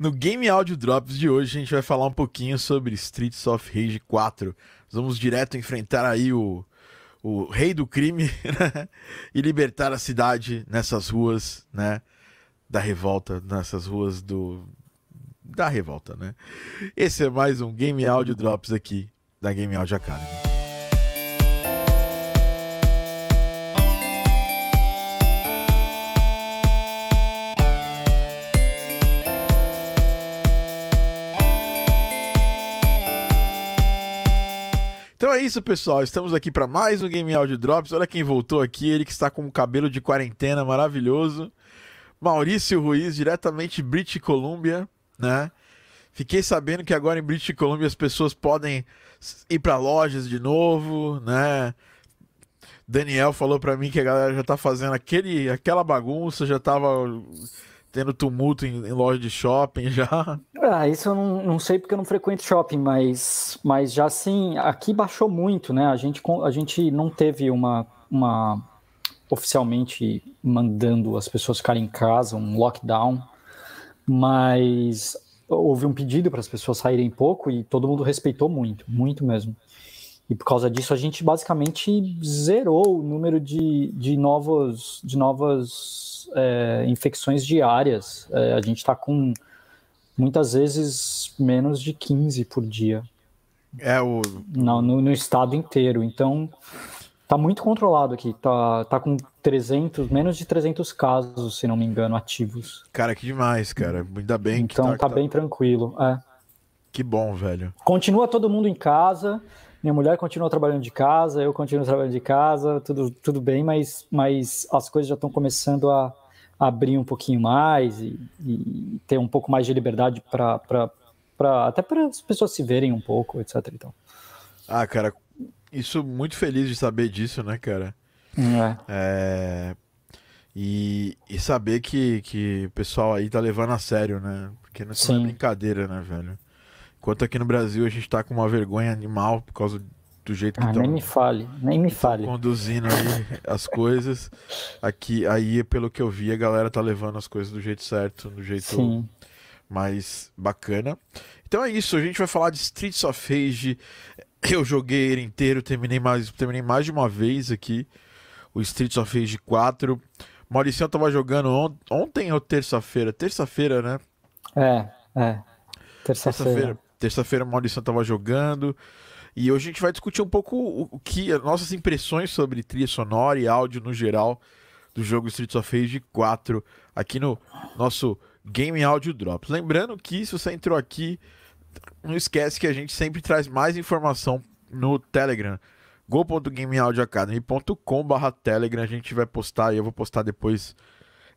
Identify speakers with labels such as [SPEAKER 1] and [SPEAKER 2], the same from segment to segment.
[SPEAKER 1] No Game Audio Drops de hoje a gente vai falar um pouquinho sobre Streets of Rage 4. Vamos direto enfrentar aí o, o rei do crime né? e libertar a cidade nessas ruas, né? Da revolta, nessas ruas do da revolta, né? Esse é mais um Game Audio Drops aqui da Game Audio Academy. Então é isso, pessoal. Estamos aqui para mais um Game Audio Drops. Olha quem voltou aqui, ele que está com um cabelo de quarentena maravilhoso. Maurício Ruiz, diretamente British Columbia, né? Fiquei sabendo que agora em British Columbia as pessoas podem ir para lojas de novo, né? Daniel falou para mim que a galera já tá fazendo aquele, aquela bagunça, já tava tendo tumulto em, em, loja de shopping já?
[SPEAKER 2] Ah, isso eu não, não, sei porque eu não frequento shopping, mas, mas já sim, aqui baixou muito, né? A gente, a gente não teve uma, uma oficialmente mandando as pessoas ficarem em casa, um lockdown, mas houve um pedido para as pessoas saírem pouco e todo mundo respeitou muito, muito mesmo. E por causa disso a gente basicamente zerou o número de, de novos de novas é, infecções diárias. É, a gente está com muitas vezes menos de 15 por dia.
[SPEAKER 1] É o.
[SPEAKER 2] Não, no, no estado inteiro. Então, tá muito controlado aqui. Tá, tá com 300, menos de 300 casos, se não me engano, ativos.
[SPEAKER 1] Cara, que demais, cara. Ainda bem
[SPEAKER 2] que então, tá, tá, tá bem tranquilo. É.
[SPEAKER 1] Que bom, velho.
[SPEAKER 2] Continua todo mundo em casa. Minha mulher continua trabalhando de casa, eu continuo trabalhando de casa, tudo, tudo bem, mas, mas as coisas já estão começando a, abrir um pouquinho mais e, e ter um pouco mais de liberdade para até para as pessoas se verem um pouco, etc. Então.
[SPEAKER 1] Ah, cara, isso muito feliz de saber disso, né, cara?
[SPEAKER 2] É.
[SPEAKER 1] é... E, e saber que, que o pessoal aí tá levando a sério, né? Porque não é brincadeira, né, velho? Enquanto aqui no Brasil a gente tá com uma vergonha animal por causa do jeito que
[SPEAKER 2] ah, nem me fale, nem me fale.
[SPEAKER 1] Conduzindo aí as coisas. Aqui, aí, pelo que eu vi, a galera tá levando as coisas do jeito certo, do jeito Sim. mais bacana. Então é isso, a gente vai falar de Streets of Rage. Eu joguei ele inteiro, terminei mais, terminei mais de uma vez aqui. O Streets of Rage 4. Maurício tava jogando on ontem ou terça-feira? Terça-feira, né?
[SPEAKER 2] É, é. Terça-feira.
[SPEAKER 1] Terça-feira, Maurício tava jogando. E hoje a gente vai discutir um pouco o, o que as nossas impressões sobre trilha sonora e áudio no geral do jogo Streets of Rage 4 aqui no nosso Game Audio Drops. Lembrando que se você entrou aqui, não esquece que a gente sempre traz mais informação no Telegram go.gameaudioacademy.com.br Telegram. A gente vai postar e eu vou postar depois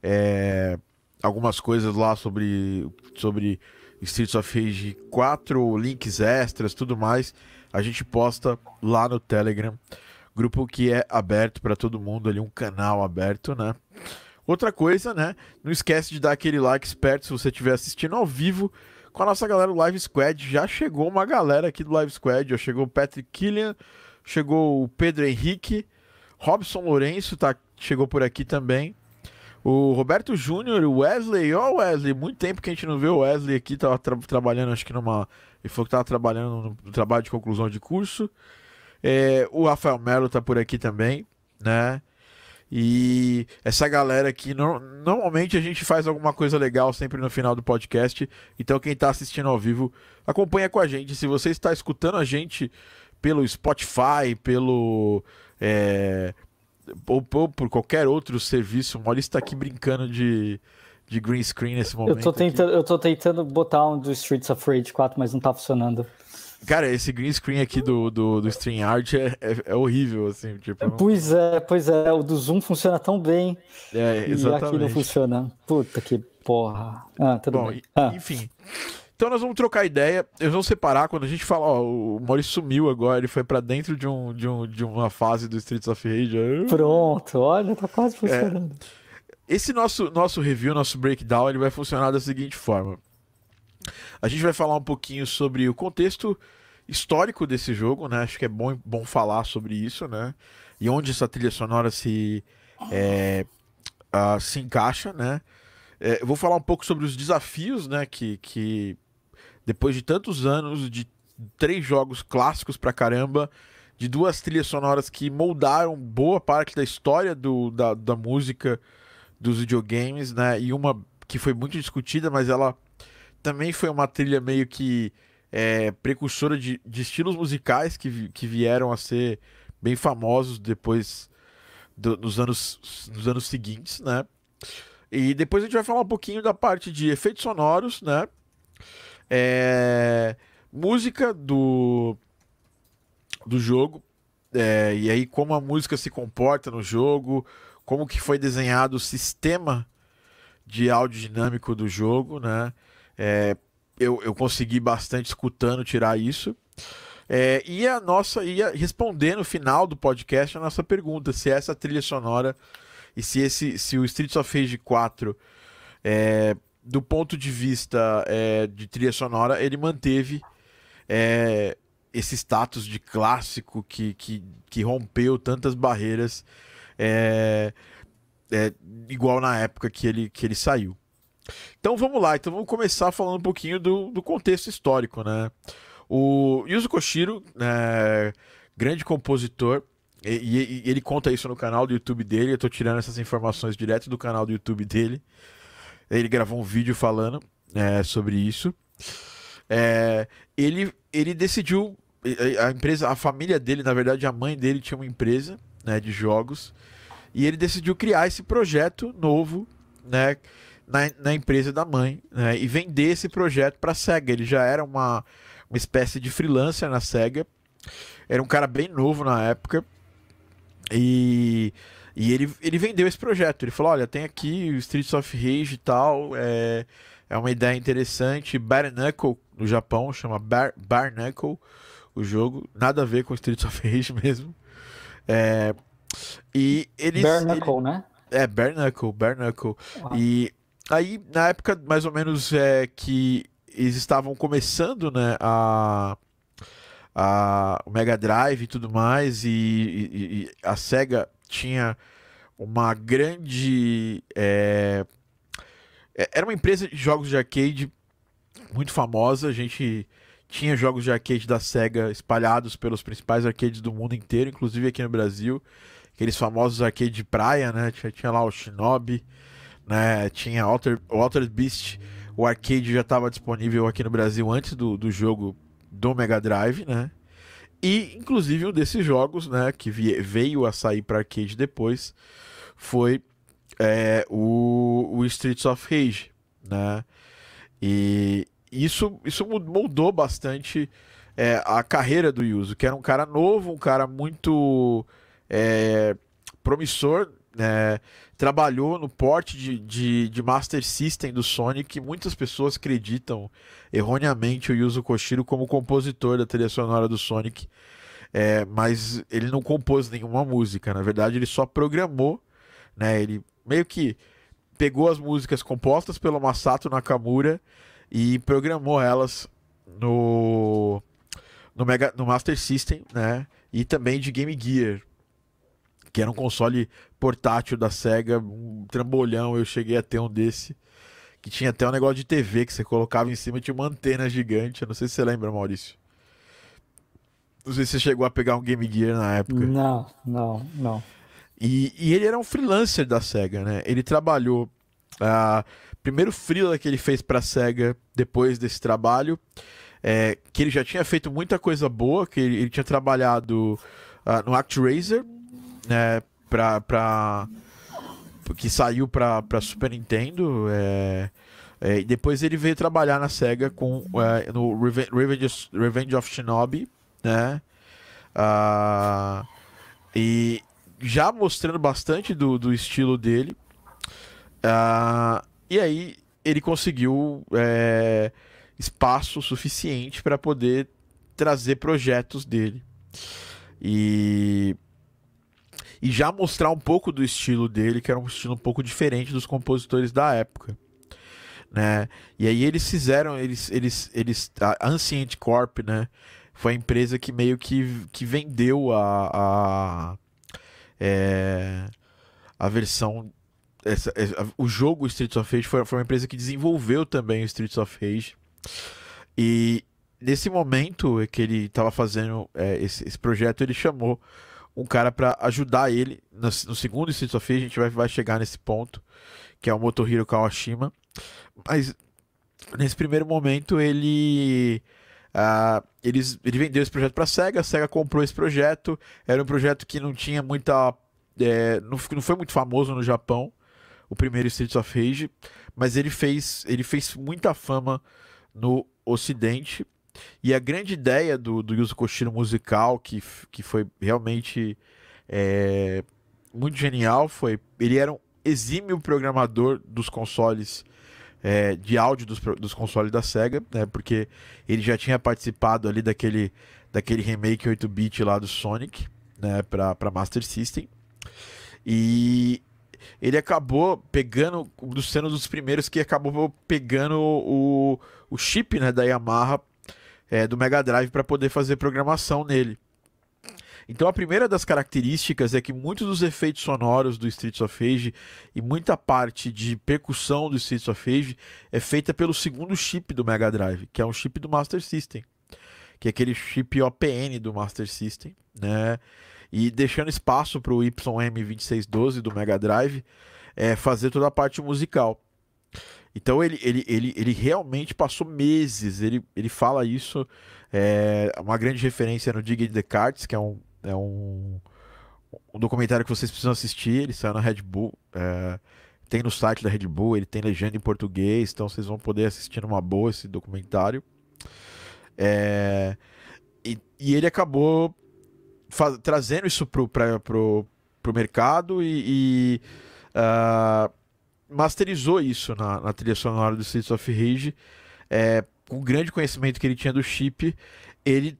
[SPEAKER 1] é, algumas coisas lá sobre, sobre Streets of Rage 4, links extras, tudo mais a gente posta lá no Telegram, grupo que é aberto para todo mundo ali, um canal aberto, né? Outra coisa, né? Não esquece de dar aquele like esperto se você estiver assistindo ao vivo com a nossa galera do Live Squad. Já chegou uma galera aqui do Live Squad, já chegou o Patrick Killian, chegou o Pedro Henrique, Robson Lourenço tá, chegou por aqui também. O Roberto Júnior, o Wesley, ó oh Wesley, muito tempo que a gente não vê o Wesley aqui, tava tra trabalhando acho que numa ele falou que estava trabalhando no trabalho de conclusão de curso. É, o Rafael Melo está por aqui também, né? E essa galera aqui, no, normalmente a gente faz alguma coisa legal sempre no final do podcast. Então, quem está assistindo ao vivo, acompanha com a gente. Se você está escutando a gente pelo Spotify, pelo. É, ou, ou, por qualquer outro serviço, o Maurício está aqui brincando de, de green screen nesse momento.
[SPEAKER 2] Eu tô tentando, eu tô tentando botar um do Streets of Rage 4, mas não tá funcionando.
[SPEAKER 1] Cara, esse green screen aqui do, do, do StreamYard é, é, é horrível, assim, tipo...
[SPEAKER 2] Pois é, pois é, o do Zoom funciona tão bem.
[SPEAKER 1] É, exatamente.
[SPEAKER 2] E aqui não funciona. Puta que porra. Ah, tudo Bom, bem. Ah.
[SPEAKER 1] Enfim... Então nós vamos trocar ideia. Eu vou separar quando a gente fala, ó, o Maurício sumiu agora, ele foi para dentro de, um, de, um, de uma fase do Streets of Rage.
[SPEAKER 2] Pronto, olha, tá quase funcionando. É,
[SPEAKER 1] esse nosso, nosso review, nosso breakdown, ele vai funcionar da seguinte forma. A gente vai falar um pouquinho sobre o contexto histórico desse jogo, né? Acho que é bom, bom falar sobre isso, né? E onde essa trilha sonora se, é, uh, se encaixa, né? É, eu vou falar um pouco sobre os desafios, né? Que, que depois de tantos anos, de três jogos clássicos pra caramba, de duas trilhas sonoras que moldaram boa parte da história do, da, da música dos videogames, né? E uma que foi muito discutida, mas ela também foi uma trilha meio que é, precursora de, de estilos musicais que, que vieram a ser bem famosos depois do, nos, anos, nos anos seguintes, né? E depois a gente vai falar um pouquinho da parte de efeitos sonoros, né? É, música do, do jogo. É, e aí como a música se comporta no jogo, como que foi desenhado o sistema de áudio dinâmico do jogo, né? É, eu, eu consegui bastante escutando tirar isso. É, e a nossa ia responder no final do podcast a nossa pergunta: se essa trilha sonora e se esse se o Streets of Rage 4 é, do ponto de vista é, de trilha sonora ele manteve é, esse status de clássico que, que, que rompeu tantas barreiras é, é, igual na época que ele, que ele saiu. Então vamos lá, então vamos começar falando um pouquinho do, do contexto histórico, né? O Yuzo Koshiro, é, grande compositor, e, e, ele conta isso no canal do YouTube dele. Eu tô tirando essas informações direto do canal do YouTube dele. Ele gravou um vídeo falando é, sobre isso. É, ele, ele decidiu. A empresa, a família dele, na verdade, a mãe dele tinha uma empresa né, de jogos. E ele decidiu criar esse projeto novo, né? Na, na empresa da mãe né, e vender esse projeto para a SEGA. Ele já era uma, uma espécie de freelancer na SEGA. Era um cara bem novo na época. E, e ele, ele vendeu esse projeto. Ele falou: olha, tem aqui o Streets of Rage e tal. É, é uma ideia interessante. Bare Knuckle no Japão chama Bar, Bar Knuckle o jogo. Nada a ver com Streets of Rage mesmo. É, e eles.
[SPEAKER 2] Bare Knuckle, ele, né?
[SPEAKER 1] É, Bare Knuckle, Bare Knuckle. E aí, na época, mais ou menos, é que eles estavam começando, né, a, a, o Mega Drive e tudo mais, e, e, e a SEGA tinha uma grande. É, é, era uma empresa de jogos de arcade muito famosa, a gente tinha jogos de arcade da SEGA espalhados pelos principais arcades do mundo inteiro, inclusive aqui no Brasil aqueles famosos arcade de praia, né? Tinha, tinha lá o Shinobi, né? Tinha Alter, o Altered Beast, o arcade já estava disponível aqui no Brasil antes do, do jogo do Mega Drive, né? E, inclusive, um desses jogos, né, que veio a sair para arcade depois, foi é, o, o Streets of Rage, né? E isso, isso moldou bastante é, a carreira do Yuzo, que era um cara novo, um cara muito é, promissor, é, trabalhou no porte de, de, de, Master System do Sonic. Muitas pessoas acreditam erroneamente o Yuzo Koshiro como compositor da trilha sonora do Sonic, é, mas ele não compôs nenhuma música. Na verdade, ele só programou, né? Ele meio que pegou as músicas compostas pelo Masato Nakamura e programou elas no no, Mega, no Master System, né? E também de Game Gear, que era um console portátil da Sega, um trambolhão. Eu cheguei a ter um desse. Que tinha até um negócio de TV que você colocava em cima e tinha uma antena gigante. Eu não sei se você lembra, Maurício. Não sei se você chegou a pegar um Game Gear na época.
[SPEAKER 2] Não, não, não.
[SPEAKER 1] E, e ele era um freelancer da SEGA, né? Ele trabalhou. Uh, primeiro freela que ele fez pra SEGA depois desse trabalho. É, que ele já tinha feito muita coisa boa, que ele, ele tinha trabalhado uh, no ActRaiser, né, pra, pra, que saiu pra, pra Super Nintendo. É, é, e depois ele veio trabalhar na SEGA com, é, no Revenge, Revenge of Shinobi, né? Uh, e já mostrando bastante do, do estilo dele. Uh, e aí ele conseguiu é, espaço suficiente para poder trazer projetos dele. E e já mostrar um pouco do estilo dele, que era um estilo um pouco diferente dos compositores da época. Né? E aí eles fizeram, eles, eles, eles, a Ancient Corp, né, foi a empresa que meio que, que vendeu a, a, é, a versão essa, essa, o jogo Streets of Rage foi, foi uma empresa que desenvolveu também o Streets of Rage. E nesse momento que ele estava fazendo é, esse, esse, projeto, ele chamou um cara para ajudar ele. No, no, segundo Streets of a gente vai, vai chegar nesse ponto, que é o Motohiro Kawashima. Mas nesse primeiro momento, ele. Uh, eles, ele vendeu esse projeto para a SEGA, a SEGA comprou esse projeto. Era um projeto que não tinha muita. É, não, não foi muito famoso no Japão, o primeiro Streets of Rage, mas ele fez, ele fez muita fama no Ocidente. E a grande ideia do, do Yuzo Koshiro musical, que, que foi realmente é, muito genial, foi. Ele era um exímio programador dos consoles é, de áudio dos, dos consoles da SEGA, né? Porque ele já tinha participado ali daquele, daquele remake 8-bit lá do Sonic, né? Para Master System. E ele acabou pegando, sendo um dos primeiros que acabou pegando o, o chip né, da Yamaha é, do Mega Drive para poder fazer programação nele. Então a primeira das características é que muitos dos efeitos sonoros do Streets of Rage e muita parte de percussão do Streets of Rage é feita pelo segundo chip do Mega Drive, que é um chip do Master System, que é aquele chip OPN do Master System, né? E deixando espaço para o YM2612 do Mega Drive é, fazer toda a parte musical. Então ele, ele, ele, ele realmente passou meses, ele, ele fala isso, é uma grande referência no Dig Cards, que é um, é um, um documentário que vocês precisam assistir, ele saiu na Red Bull, é, tem no site da Red Bull, ele tem legenda em português, então vocês vão poder assistir numa boa esse documentário. É, e, e ele acabou trazendo isso pro, pro mercado e, e uh, masterizou isso na, na, trilha sonora do Streets of Rage. É, com o grande conhecimento que ele tinha do chip, ele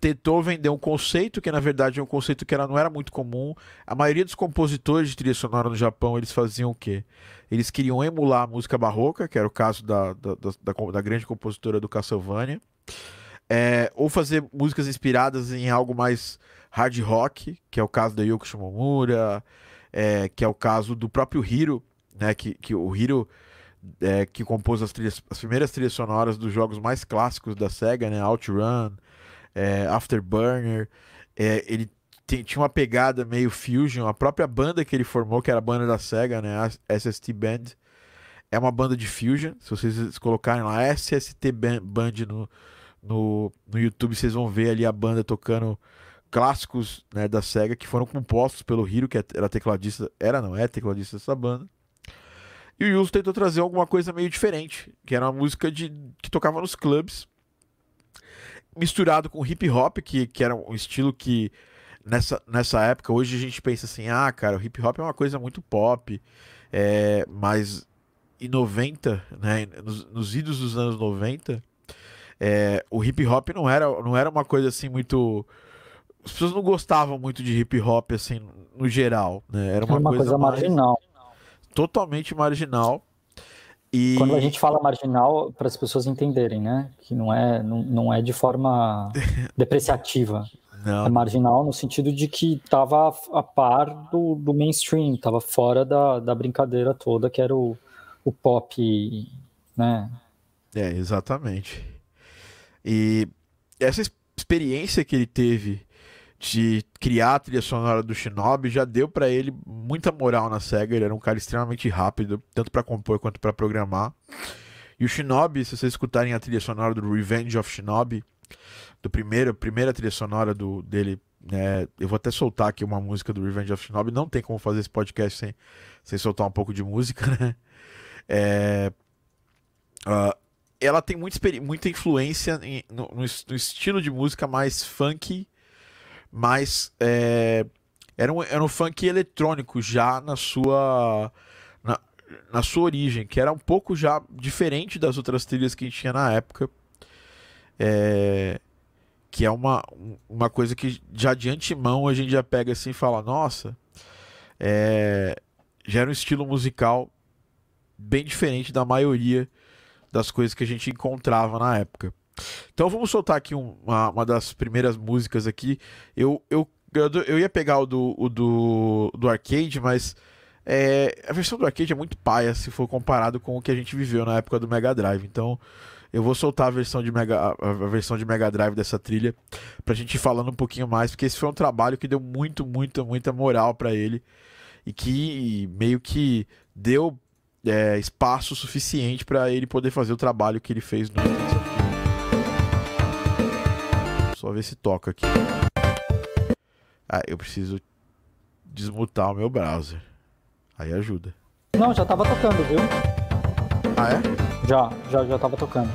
[SPEAKER 1] tentou vender um conceito que na verdade é um conceito que era, não era muito comum. A maioria dos compositores de trilha sonora no Japão eles faziam o quê? Eles queriam emular a música barroca, que era o caso da, da, da, da grande compositora do Castlevania, é, ou fazer músicas inspiradas em algo mais hard rock, que é o caso da Yoko Shimomura, é, que é o caso do próprio Hiro, né? Que, que o Hiro é, que compôs as, trilhas, as primeiras trilhas sonoras dos jogos mais clássicos da SEGA, né? Outrun, é, Afterburner. É, ele tem, tinha uma pegada meio fusion. A própria banda que ele formou, que era a banda da SEGA, né? A SST Band, é uma banda de fusion. Se vocês colocarem lá SST Band no, no, no YouTube, vocês vão ver ali a banda tocando clássicos né, da SEGA que foram compostos pelo Hiro, que era tecladista, era não, é tecladista dessa banda. E o Yuzo tentou trazer alguma coisa meio diferente, que era uma música de, que tocava nos clubes, misturado com hip hop, que, que era um estilo que nessa, nessa época, hoje a gente pensa assim, ah, cara, o hip hop é uma coisa muito pop, é, mas em 90, né, nos, nos idos dos anos 90, é, o hip hop não era, não era uma coisa assim muito as pessoas não gostavam muito de hip hop, assim, no geral, né? Era uma,
[SPEAKER 2] uma
[SPEAKER 1] coisa,
[SPEAKER 2] coisa marginal.
[SPEAKER 1] Totalmente marginal. E...
[SPEAKER 2] Quando a gente fala marginal, para as pessoas entenderem, né? Que não é, não, não é de forma depreciativa. Não. É marginal no sentido de que estava a par do, do mainstream, estava fora da, da brincadeira toda, que era o, o pop, né?
[SPEAKER 1] É, exatamente. E essa experiência que ele teve de criar a trilha sonora do Shinobi já deu para ele muita moral na SEGA. Ele era um cara extremamente rápido, tanto para compor quanto para programar. E o Shinobi, se vocês escutarem a trilha sonora do Revenge of Shinobi, do primeiro, primeira trilha sonora do, dele, né, eu vou até soltar aqui uma música do Revenge of Shinobi. Não tem como fazer esse podcast sem, sem soltar um pouco de música, né? É, uh, ela tem muita, muita influência em, no, no, estilo de música mais funky mas é, era, um, era um funk eletrônico já na sua na, na sua origem, que era um pouco já diferente das outras trilhas que a gente tinha na época. É, que é uma, uma coisa que já de antemão a gente já pega assim e fala, nossa, é, já era um estilo musical bem diferente da maioria das coisas que a gente encontrava na época. Então vamos soltar aqui uma, uma das primeiras músicas aqui. Eu, eu, eu, ia pegar o do, o do, do arcade, mas É, a versão do arcade é muito paia se for comparado com o que a gente viveu na época do Mega Drive. Então, eu vou soltar a versão de Mega, a versão de Mega Drive dessa trilha pra gente ir falando um pouquinho mais, porque esse foi um trabalho que deu muito, muita, muita moral para ele e que meio que deu é, espaço suficiente para ele poder fazer o trabalho que ele fez no Só ver se toca aqui. Ah, eu preciso desmutar o meu browser. Aí ajuda.
[SPEAKER 2] Não, já tava tocando, viu?
[SPEAKER 1] Ah, é?
[SPEAKER 2] Já, já, já tava tocando.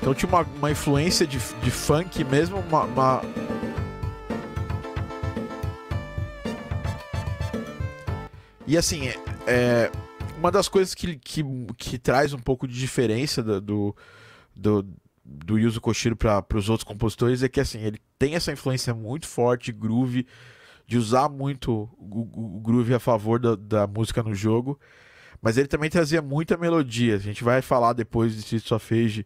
[SPEAKER 1] Então tinha uma, uma influência de, de funk mesmo, uma, uma... E assim, é, é, uma das coisas que, que, que traz um pouco de diferença do, do, do, do Yuzo Koshiro para os outros compositores é que assim, ele tem essa influência muito forte, groove, de usar muito o, o groove a favor da, da, música no jogo, mas ele também trazia muita melodia. A gente vai falar depois de Streets of Rage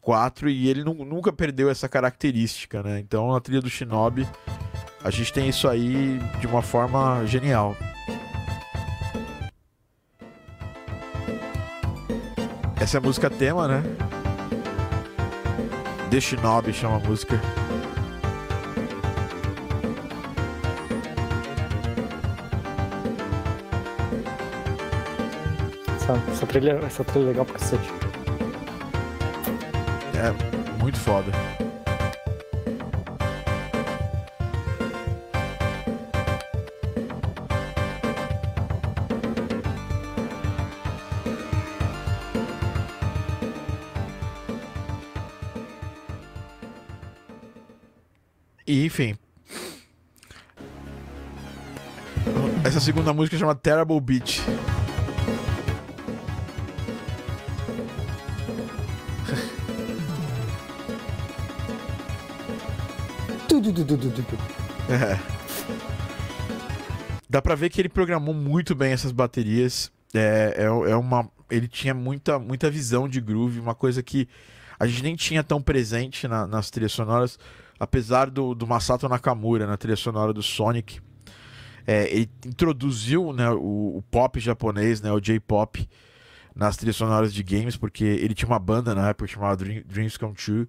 [SPEAKER 1] 4 e ele nunca perdeu essa característica, né? Então na trilha do Shinobi a gente tem isso aí de uma forma genial. Essa é a música tema, né? The Shinobi chama a música.
[SPEAKER 2] Essa, essa, trilha, essa trilha é legal pra cacete.
[SPEAKER 1] É, muito foda. E, enfim. Essa segunda música chama Terrible Beach. É. Dá pra ver que ele programou muito bem essas baterias. É, é, é uma, ele tinha muita, muita visão de groove, uma coisa que a gente nem tinha tão presente na, nas trilhas sonoras, apesar do, do Masato Nakamura na trilha sonora do Sonic. É, ele introduziu né, o, o, pop japonês, né, o J-pop, nas trilhas sonoras de games, porque ele tinha uma banda na época chamada Dream, Dreams Come True.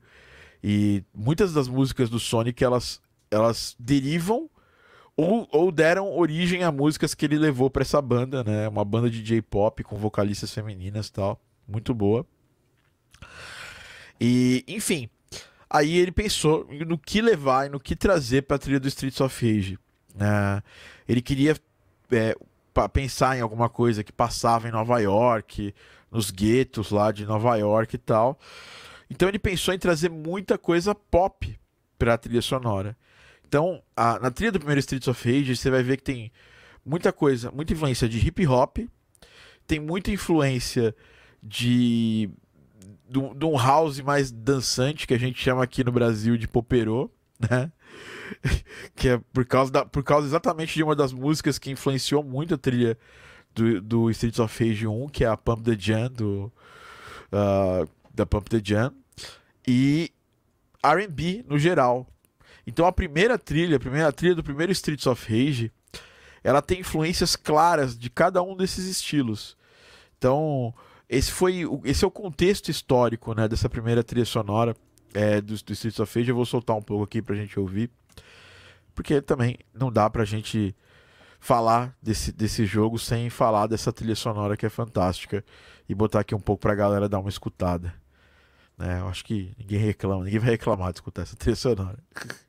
[SPEAKER 1] E muitas das músicas do Sonic elas, elas derivam ou, ou deram origem a músicas que ele levou para essa banda, né? Uma banda de J-pop com vocalistas femininas e tal. Muito boa. E, enfim, aí ele pensou no que levar e no que trazer para a trilha do Streets of Rage. Uh, ele queria é, pensar em alguma coisa que passava em Nova York, nos guetos lá de Nova York e tal. Então ele pensou em trazer muita coisa pop para a trilha sonora. Então, a, na trilha do primeiro Streets of Rage, você vai ver que tem muita coisa, muita influência de hip hop, tem muita influência de de um house mais dançante que a gente chama aqui no Brasil de poperô, né? que é por causa, da, por causa exatamente de uma das músicas que influenciou muito a trilha do, do Streets of Rage 1, que é a Pump the Jam do, uh, da Pump the Jam, e R&B no geral. Então a primeira trilha, a primeira trilha do primeiro Streets of Rage, ela tem influências claras de cada um desses estilos. Então, esse foi esse é o contexto histórico, né, dessa primeira trilha sonora é, do, do Streets of Rage. Eu vou soltar um pouco aqui pra gente ouvir. Porque também não dá pra gente falar desse, desse jogo sem falar dessa trilha sonora que é fantástica e botar aqui um pouco pra galera dar uma escutada. Né? Eu acho que ninguém reclama, ninguém vai reclamar de escutar essa trilha sonora.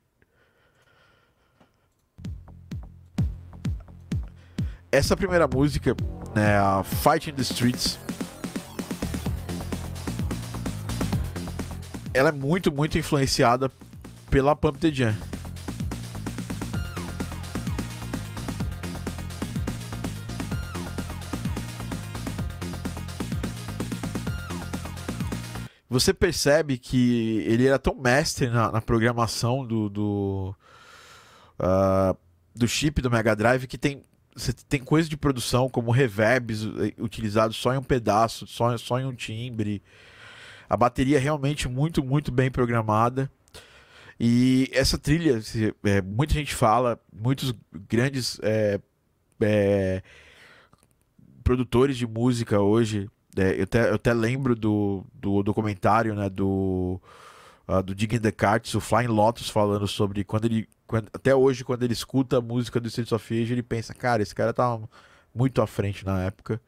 [SPEAKER 1] Essa primeira música, né, a Fight in the Streets, ela é muito, muito influenciada pela Pump the Jam. você percebe que ele era tão mestre na, na programação do do, uh, do chip do Mega Drive que tem você tem coisa de produção como reverbs eh, utilizados só em um pedaço, só, só em um timbre. A bateria é realmente muito, muito bem programada. E essa trilha, é, muita gente fala, muitos grandes é, é, produtores de música hoje, é, eu, até, eu até lembro do, do documentário né, do, uh, do Digging the Carts, o Flying Lotus, falando sobre quando ele. Quando, até hoje, quando ele escuta a música do Streets of Rage, ele pensa, cara, esse cara tá muito à frente na época.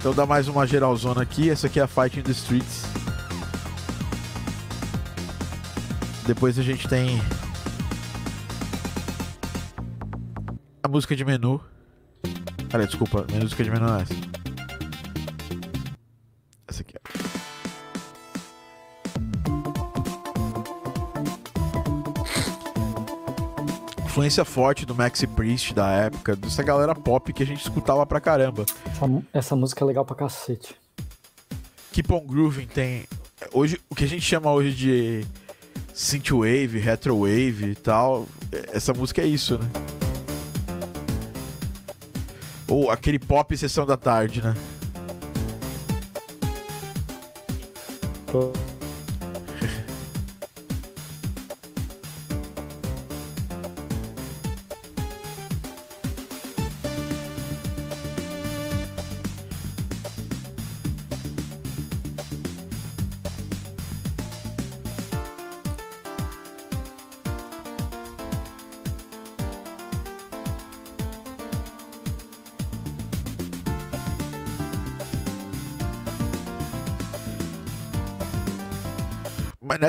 [SPEAKER 1] Então dá mais uma geralzona aqui. Essa aqui é a Fight in the Streets. Depois a gente tem a música de menu. Cara, desculpa, a música de menu é essa. Influência forte do Maxi Priest da época, dessa galera pop que a gente escutava pra caramba.
[SPEAKER 2] Essa, essa música é legal pra cacete.
[SPEAKER 1] Keep on Grooving tem. Hoje, o que a gente chama hoje de synthwave, retrowave e tal, essa música é isso, né? Ou aquele pop sessão da tarde, né? Mas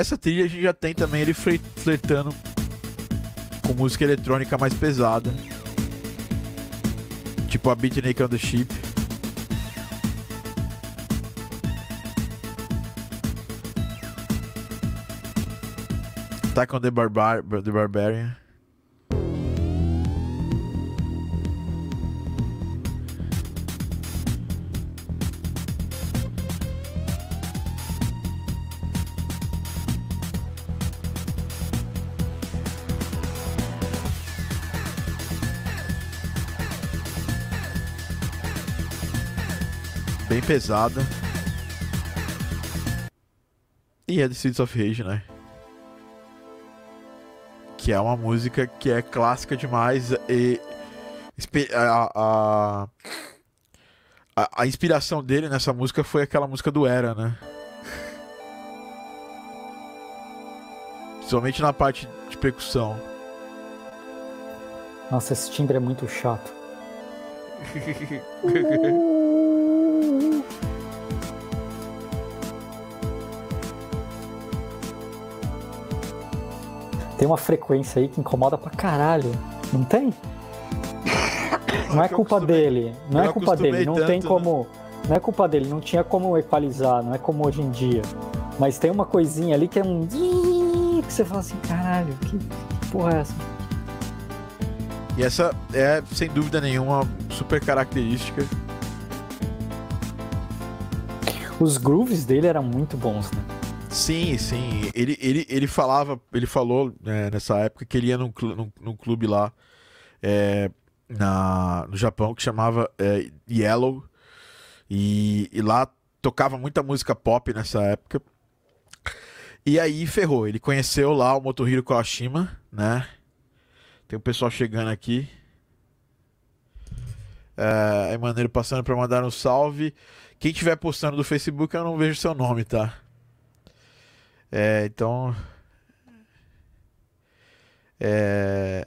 [SPEAKER 1] nessa trilha a gente já tem também ele flertando com música eletrônica mais pesada. Tipo a Beat Naked on the Ship. Attack on the, Barbar the Barbarian. Bem pesada. E é The Streets of Rage, né? Que é uma música que é clássica demais e a, a, a, a inspiração dele nessa música foi aquela música do Era, né? Principalmente na parte de percussão.
[SPEAKER 2] Nossa, esse timbre é muito chato. tem uma frequência aí que incomoda pra caralho. Não tem? Não é culpa dele. Não é culpa dele. Não tem né? como. Não é culpa dele. Não tinha como equalizar. Não é como hoje em dia. Mas tem uma coisinha ali que é um. Que você fala assim, caralho, que porra é essa?
[SPEAKER 1] E essa é, sem dúvida nenhuma, super característica.
[SPEAKER 2] Os grooves dele eram muito bons, né?
[SPEAKER 1] Sim, sim. Ele, ele, ele falava, ele falou é, nessa época que ele ia num, num, num clube lá é, na, no Japão que chamava é, Yellow. E, e lá tocava muita música pop nessa época. E aí ferrou. Ele conheceu lá o Motohiro Kawashima, né? Tem o pessoal chegando aqui. É, aí, maneiro passando para mandar um salve. Quem estiver postando do Facebook, eu não vejo seu nome, tá? É, então. É...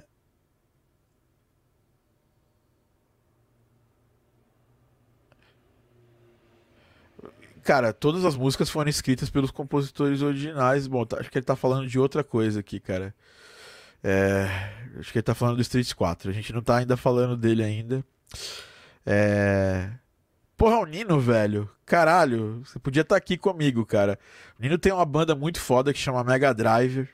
[SPEAKER 1] Cara, todas as músicas foram escritas pelos compositores originais. Bom, tá, acho que ele tá falando de outra coisa aqui, cara. É, acho que ele tá falando do Streets 4. A gente não tá ainda falando dele ainda. É, Porra, o Nino, velho. Caralho, você podia estar tá aqui comigo, cara. O Nino tem uma banda muito foda que chama Mega Driver.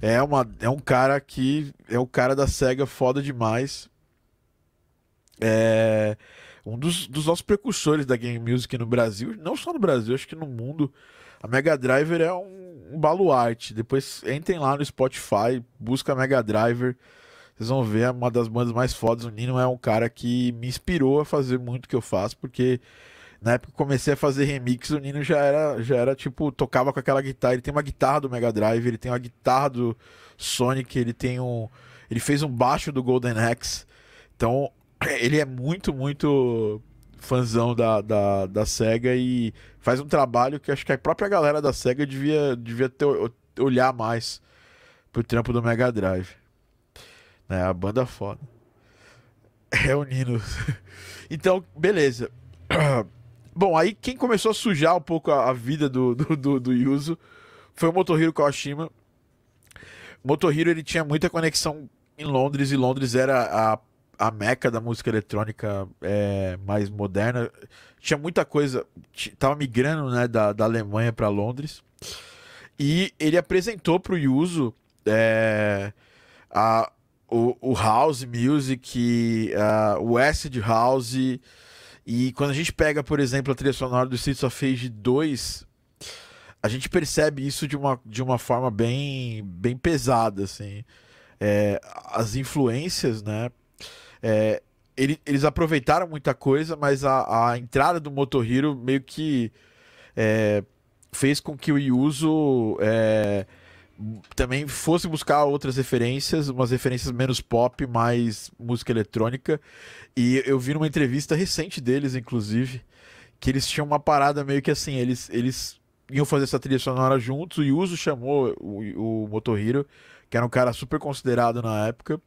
[SPEAKER 1] É, uma, é um cara que. É um cara da SEGA foda demais. é um dos, dos nossos precursores da game music no Brasil, não só no Brasil, acho que no mundo. A Mega Driver é um, um baluarte. Depois entrem lá no Spotify, busca Mega Driver. Vocês vão ver é uma das bandas mais fodas. O Nino é um cara que me inspirou a fazer muito o que eu faço, porque na época que comecei a fazer remix, o Nino já era, já era tipo, tocava com aquela guitarra. Ele tem uma guitarra do Mega Drive, ele tem uma guitarra do Sonic, ele tem um. Ele fez um baixo do Golden Axe. Então, ele é muito, muito fãzão da, da, da SEGA e faz um trabalho que acho que a própria galera da SEGA devia, devia ter, olhar mais pro trampo do Mega Drive. Né? A banda foda. O Nino. então, beleza. Bom, aí quem começou a sujar um pouco a, a vida do, do, do, do Yuzo foi o Motohiro Kawashima. O Motohiro ele tinha muita conexão em Londres e Londres era a a meca da música eletrônica é, mais moderna. Tinha muita coisa, tava migrando né, da, da Alemanha para Londres. E ele apresentou para o Yuzo é, a, o, o, House Music, a, o Acid House. E quando a gente pega, por exemplo, a trilha sonora do Streets of Rage 2, a gente percebe isso de uma, de uma forma bem, bem pesada, assim. É, as influências, né? É, ele, eles aproveitaram muita coisa, mas a, a entrada do Motohiro meio que é, fez com que o Yuzo é, também fosse buscar outras referências, umas referências menos pop, mais música eletrônica. E eu vi numa entrevista recente deles, inclusive, que eles tinham uma parada meio que assim, eles, eles iam fazer essa trilha sonora juntos. O Yuzo chamou o, o Motohiro, que era um cara super considerado na época,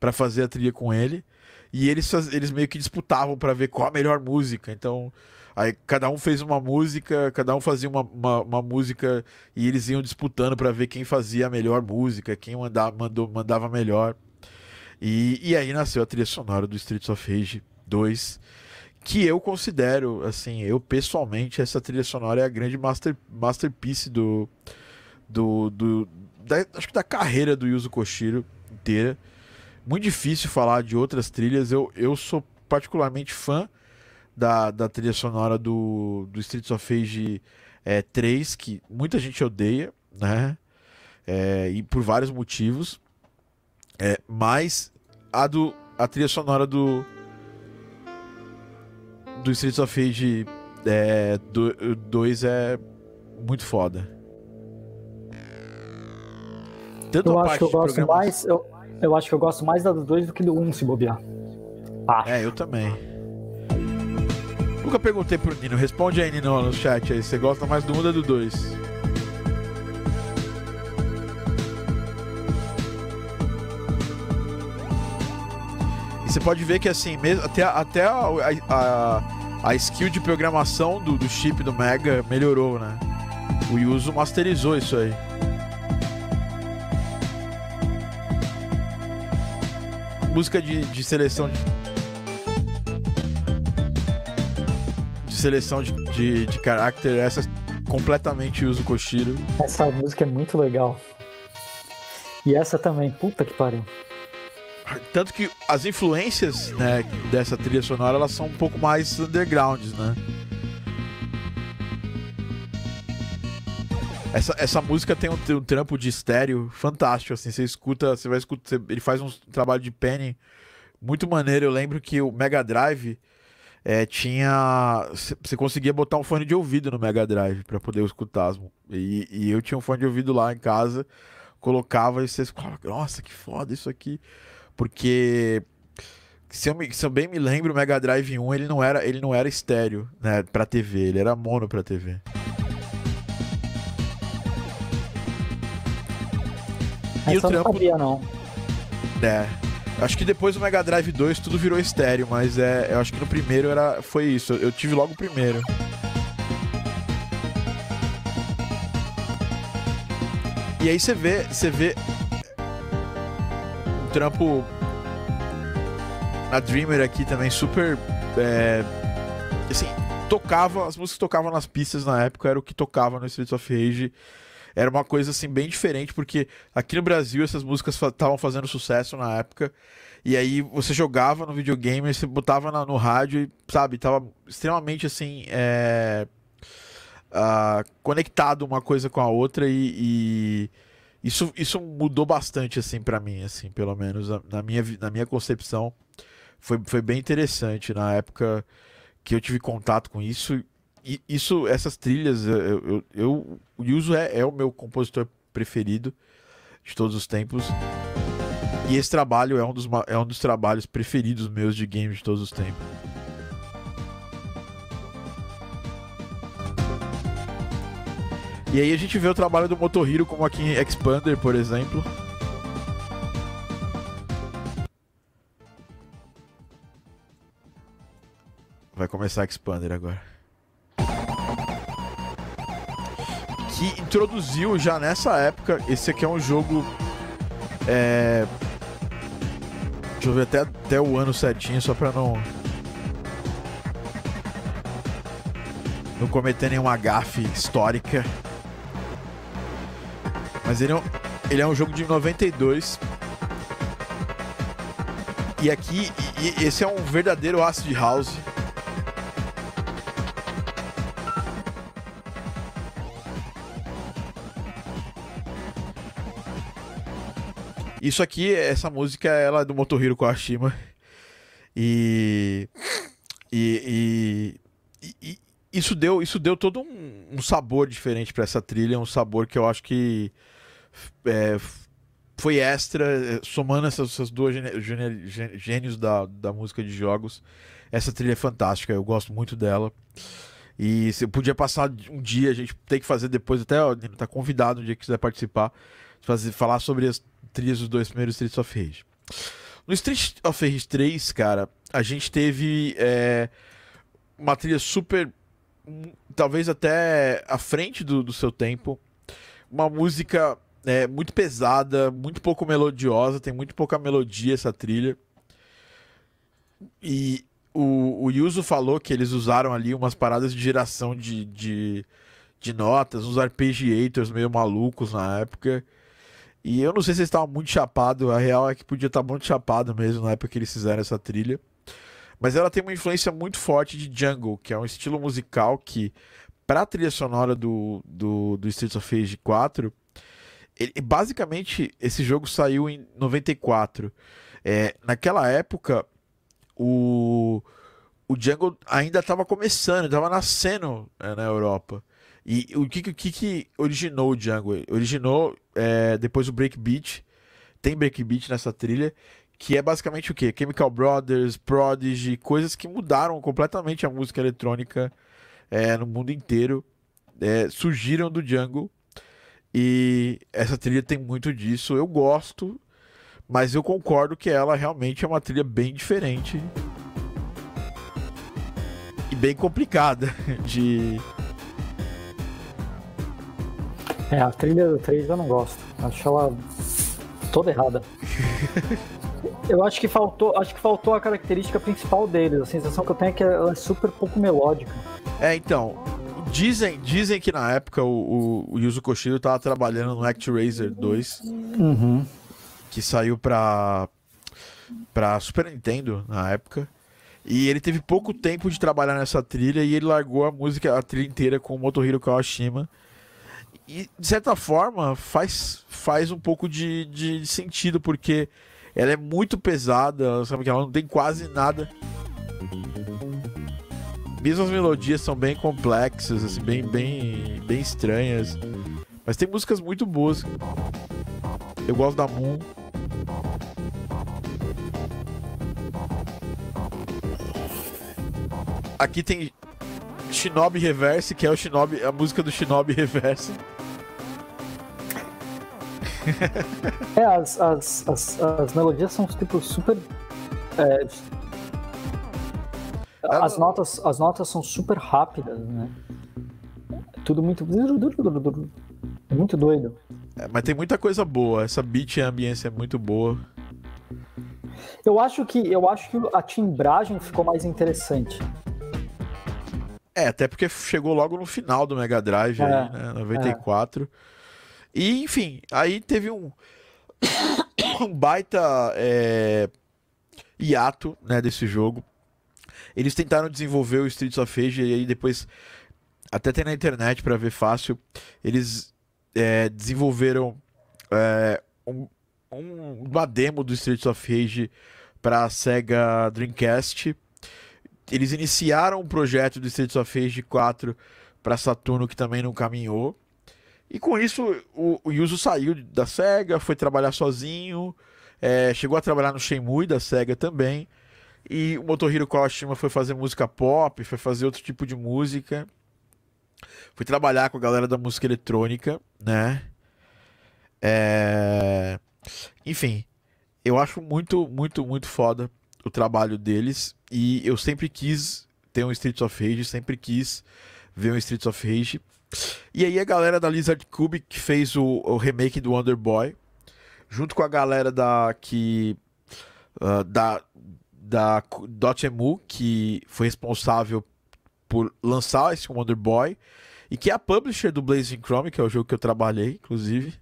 [SPEAKER 1] para fazer a trilha com ele. E eles, eles meio que disputavam para ver qual a melhor música. Então, aí cada um fez uma música, cada um fazia uma, uma, uma música e eles iam disputando para ver quem fazia a melhor música, quem mandava, mandou, mandava melhor. E, e aí nasceu a trilha sonora do Streets of Rage 2, que eu considero, assim, eu pessoalmente, essa trilha sonora é a grande master, masterpiece do. do, do da, acho que da carreira do Yuzo Koshiro inteira. Muito difícil falar de outras trilhas. Eu, eu sou particularmente fã da, da trilha sonora do, do Streets of Rage é, 3, que muita gente odeia, né? É, e por vários motivos. É, mas a, do, a trilha sonora do, do Streets of Rage 2 é, é muito foda.
[SPEAKER 2] Tanto eu acho que eu gosto mais. Eu, eu acho que eu gosto mais da do 2 do que do 1, um, se bobear.
[SPEAKER 1] Acho. É, eu também. Nunca perguntei pro Nino. Responde aí, Nino, no chat aí. Você gosta mais do 1 um ou do 2? E você pode ver que assim, mesmo, até, até a, a, a skill de programação do, do chip do Mega melhorou, né? O Yuzo masterizou isso aí. música de, de seleção de, seleção de, de, de caráter, essa completamente uso Koshiro.
[SPEAKER 2] Essa música é muito legal. E essa também, puta que pariu.
[SPEAKER 1] Tanto que as influências né, dessa trilha sonora elas são um pouco mais undergrounds, né? Essa, essa música tem um, tem um trampo de estéreo fantástico, assim, você escuta, você vai escutar, ele faz um trabalho de penny muito maneiro. Eu lembro que o Mega Drive é, tinha, você conseguia botar um fone de ouvido no Mega Drive para poder escutar. E, e eu tinha um fone de ouvido lá em casa, colocava e vocês falavam, nossa, que foda isso aqui. Porque se eu, me, se eu, bem me lembro, o Mega Drive 1 ele não era, ele não era estéreo, né, para TV, ele era mono para TV.
[SPEAKER 2] E Essa o trampo... não sabia, não.
[SPEAKER 1] É. Acho que depois do Mega Drive 2 tudo virou estéreo, mas é, eu acho que no primeiro era, foi isso. Eu tive logo o primeiro. E aí você vê, você vê um trampo na Dreamer aqui também super é, assim, tocava, as músicas que tocavam nas pistas na época era o que tocava no Streets of Rage era uma coisa assim bem diferente, porque aqui no Brasil essas músicas estavam fazendo sucesso na época. E aí você jogava no videogame, você botava na, no rádio e, sabe, tava extremamente assim. É, uh, conectado uma coisa com a outra e, e, isso, isso mudou bastante assim para mim, assim, pelo menos na minha, na minha concepção. Foi, foi bem interessante na época que eu tive contato com isso. Isso, essas trilhas, eu, eu, eu o Yuzo é, é o meu compositor preferido de todos os tempos. E esse trabalho é um dos, é um dos trabalhos preferidos meus de games de todos os tempos. E aí a gente vê o trabalho do Motohiro como aqui em Expander, por exemplo. Vai começar Expander agora. Que introduziu já nessa época. Esse aqui é um jogo. É... Deixa eu ver até, até o ano certinho, só pra não. Não cometer nenhuma gafe histórica. Mas ele é um, ele é um jogo de 92. E aqui, e, esse é um verdadeiro acid house. Isso aqui, essa música, ela é do Motohiro Kawashima. E, e, e, e, isso deu, isso deu todo um, um sabor diferente para essa trilha, um sabor que eu acho que é, foi extra, é, somando essas, essas duas gênios da, da música de jogos. Essa trilha é fantástica, eu gosto muito dela. E se eu podia passar um dia, a gente tem que fazer depois, até ó, tá convidado um dia que quiser participar, fazer, falar sobre as trilhas dos dois primeiros Streets of Rage. No Street of Rage 3, cara, a gente teve é, uma trilha super. talvez até à frente do, do seu tempo. Uma música é muito pesada, muito pouco melodiosa, tem muito pouca melodia essa trilha. E o, o Yuzo falou que eles usaram ali umas paradas de geração de, de, de notas, uns arpeggiators meio malucos na época. E eu não sei se eles estavam muito chapado, a real é que podia estar muito chapado mesmo na época que eles fizeram essa trilha. Mas ela tem uma influência muito forte de jungle, que é um estilo musical que, para a trilha sonora do, do, do Streets of Rage 4, ele, basicamente, esse jogo saiu em 94. É, naquela época, o, o Django ainda estava começando, estava nascendo né, na Europa. E o que, que, que originou o Django? Originou é, depois o Breakbeat. Tem Breakbeat nessa trilha. Que é basicamente o que? Chemical Brothers, Prodigy, coisas que mudaram completamente a música eletrônica é, no mundo inteiro. É, surgiram do Django e essa trilha tem muito disso. Eu gosto, mas eu concordo que ela realmente é uma trilha bem diferente e bem complicada de.
[SPEAKER 2] É, a trilha do 3 eu não gosto. Acho ela toda errada. eu acho que faltou, acho que faltou a característica principal deles. A sensação que eu tenho é que ela é super pouco melódica.
[SPEAKER 1] É, então, Dizem, dizem que na época o, o, o Yuzo Koshiro tava trabalhando no ActRaiser 2,
[SPEAKER 2] uhum.
[SPEAKER 1] que saiu pra, pra Super Nintendo na época. E ele teve pouco tempo de trabalhar nessa trilha e ele largou a música, a trilha inteira com o Motohiro Kawashima. E, de certa forma, faz, faz um pouco de, de sentido, porque ela é muito pesada, sabe que ela não tem quase nada mesmo as melodias são bem complexas, assim, bem, bem, bem estranhas. Mas tem músicas muito boas. Eu gosto da Moon. Aqui tem Shinobi Reverse, que é o Shinobi, a música do Shinobi Reverse.
[SPEAKER 2] é, as, as, as, as melodias são tipo super é, as notas, as notas são super rápidas, né? Tudo muito. Muito doido.
[SPEAKER 1] É, mas tem muita coisa boa. Essa beat e a ambiência é muito boa.
[SPEAKER 2] Eu acho que eu acho que a timbragem ficou mais interessante.
[SPEAKER 1] É, até porque chegou logo no final do Mega Drive, é, aí, né? 94. É. E, enfim, aí teve um, um baita é, hiato né, desse jogo. Eles tentaram desenvolver o Streets of Rage e aí depois, até tem na internet para ver fácil, eles é, desenvolveram é, um, um, uma demo do Streets of Rage para Sega Dreamcast. Eles iniciaram um projeto do Streets of Rage 4 para Saturno que também não caminhou. E com isso o, o Yuzo saiu da Sega, foi trabalhar sozinho, é, chegou a trabalhar no Shenmue da Sega também. E o Motohiro Kawashima foi fazer música pop, foi fazer outro tipo de música. Foi trabalhar com a galera da música eletrônica, né? É... Enfim, eu acho muito, muito, muito foda o trabalho deles. E eu sempre quis ter um Streets of Rage, sempre quis ver um Streets of Rage. E aí a galera da Lizard Cube que fez o, o remake do Wonder Boy, junto com a galera da que uh, da da Dotemu, que foi responsável por lançar esse Wonder Boy e que é a publisher do Blazing Chrome, que é o jogo que eu trabalhei, inclusive.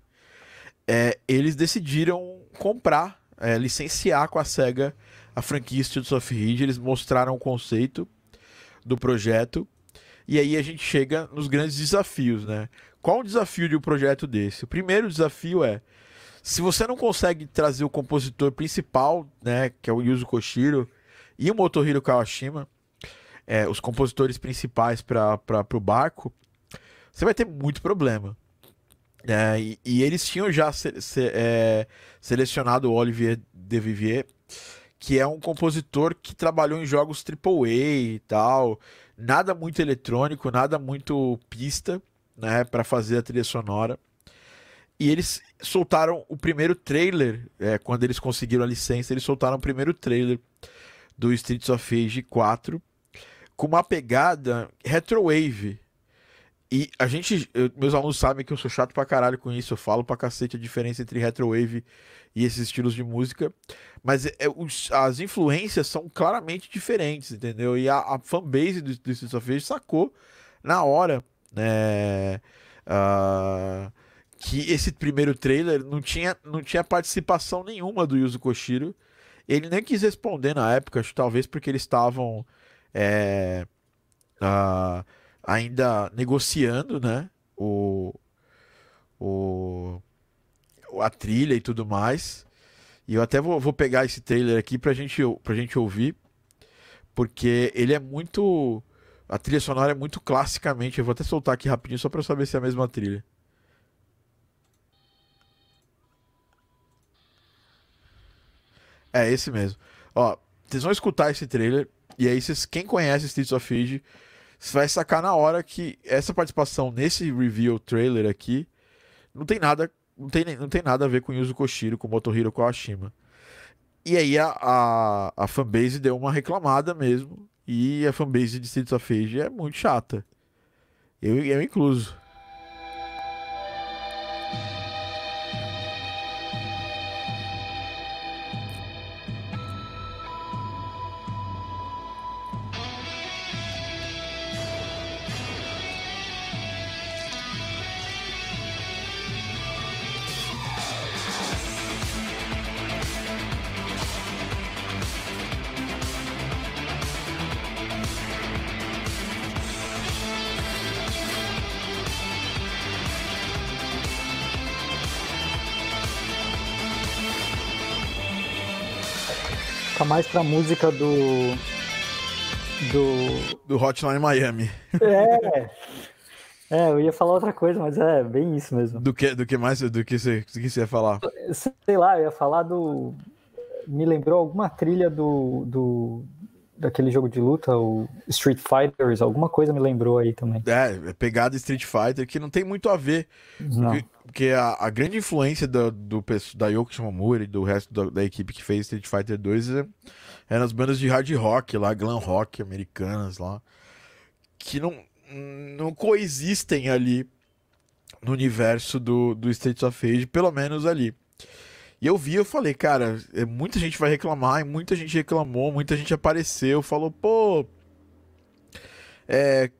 [SPEAKER 1] É, eles decidiram comprar, é, licenciar com a SEGA a franquia Streets of Rage. Eles mostraram o conceito do projeto e aí a gente chega nos grandes desafios, né? Qual o desafio de um projeto desse? O primeiro desafio é se você não consegue trazer o compositor principal, né, que é o Yuzo Koshiro e o Motohiro Kawashima, é, os compositores principais para o barco, você vai ter muito problema. É, e, e, eles tinham já se, se, é, selecionado o Olivier Devivier, que é um compositor que trabalhou em jogos AAA e tal, nada muito eletrônico, nada muito pista, né, para fazer a trilha sonora. E eles soltaram o primeiro trailer, é, quando eles conseguiram a licença, eles soltaram o primeiro trailer do Streets of Rage 4 com uma pegada retrowave. E a gente, eu, meus alunos sabem que eu sou chato pra caralho com isso, eu falo pra cacete a diferença entre retrowave e esses estilos de música, mas é, os, as influências são claramente diferentes, entendeu? E a, a fanbase do, do Streets of Rage sacou na hora, né? Uh, que esse primeiro trailer não tinha, não tinha participação nenhuma do Yuzo Koshiro. Ele nem quis responder na época, acho talvez porque eles estavam é, uh, ainda negociando, né? O, o, a trilha e tudo mais. E eu até vou, vou pegar esse trailer aqui pra gente, pra gente ouvir, porque ele é muito. A trilha sonora é muito classicamente. Eu vou até soltar aqui rapidinho só pra eu saber se é a mesma trilha. É esse mesmo. Ó, vocês vão escutar esse trailer e aí vocês, quem conhece Streets of Rage vai sacar na hora que essa participação nesse review trailer aqui não tem nada, não tem, não tem nada a ver com Yuzo Koshiro, com Motohiro Kawashima. E aí a, a, a fanbase deu uma reclamada mesmo. E a fanbase de Streets of Rage é muito chata. Eu, eu incluso.
[SPEAKER 2] Mais pra música do. Do.
[SPEAKER 1] Do Hotline Miami.
[SPEAKER 2] É. É, eu ia falar outra coisa, mas é bem isso mesmo.
[SPEAKER 1] Do que, do que mais? Do que você, do que você ia falar?
[SPEAKER 2] Sei lá, eu ia falar do. Me lembrou alguma trilha do, do, daquele jogo de luta, o Street Fighters, alguma coisa me lembrou aí também.
[SPEAKER 1] É, é pegada Street Fighter que não tem muito a ver.
[SPEAKER 2] Não.
[SPEAKER 1] Porque, porque a, a, grande influência do, do, da Yoko Shimomura e do resto da, da, equipe que fez Street Fighter 2 é, é nas bandas de hard rock lá, glam rock americanas lá, que não, não coexistem ali no universo do, do Streets of Rage, pelo menos ali. E eu vi, eu falei, cara, é, muita gente vai reclamar, e muita gente reclamou, muita gente apareceu, falou, pô. É,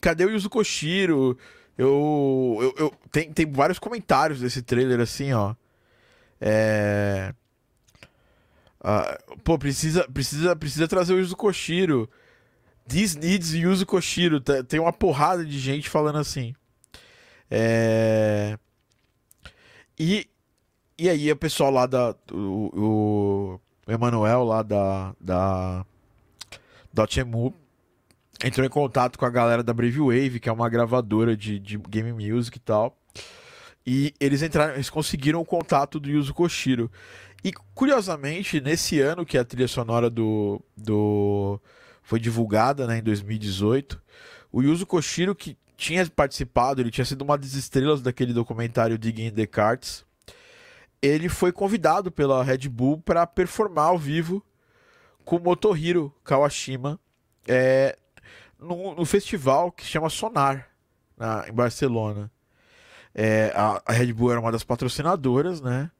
[SPEAKER 1] cadê o Yuzo Koshiro? Eu, eu, eu tem, tem vários comentários desse trailer assim, ó. É. Uh, pô, precisa, precisa, precisa trazer o Yuzo Koshiro. This needs Yuzo Koshiro. Tem uma porrada de gente falando assim. É... E, e aí o pessoal lá da. O, o Emanuel lá da. Da. Dotemu entrou em contato com a galera da Brave Wave, que é uma gravadora de, de game music e tal. E eles entraram, eles conseguiram o contato do Yuzo Koshiro. E curiosamente, nesse ano que a trilha sonora do, do foi divulgada, né, em 2018, o Yuzo Koshiro que tinha participado, ele tinha sido uma das estrelas daquele documentário Digging in the Carts. Ele foi convidado pela Red Bull para performar ao vivo com o Motohiro Kawashima é, no, no, festival que se chama Sonar, na, em Barcelona. É, a, a, Red Bull era uma das patrocinadoras, né?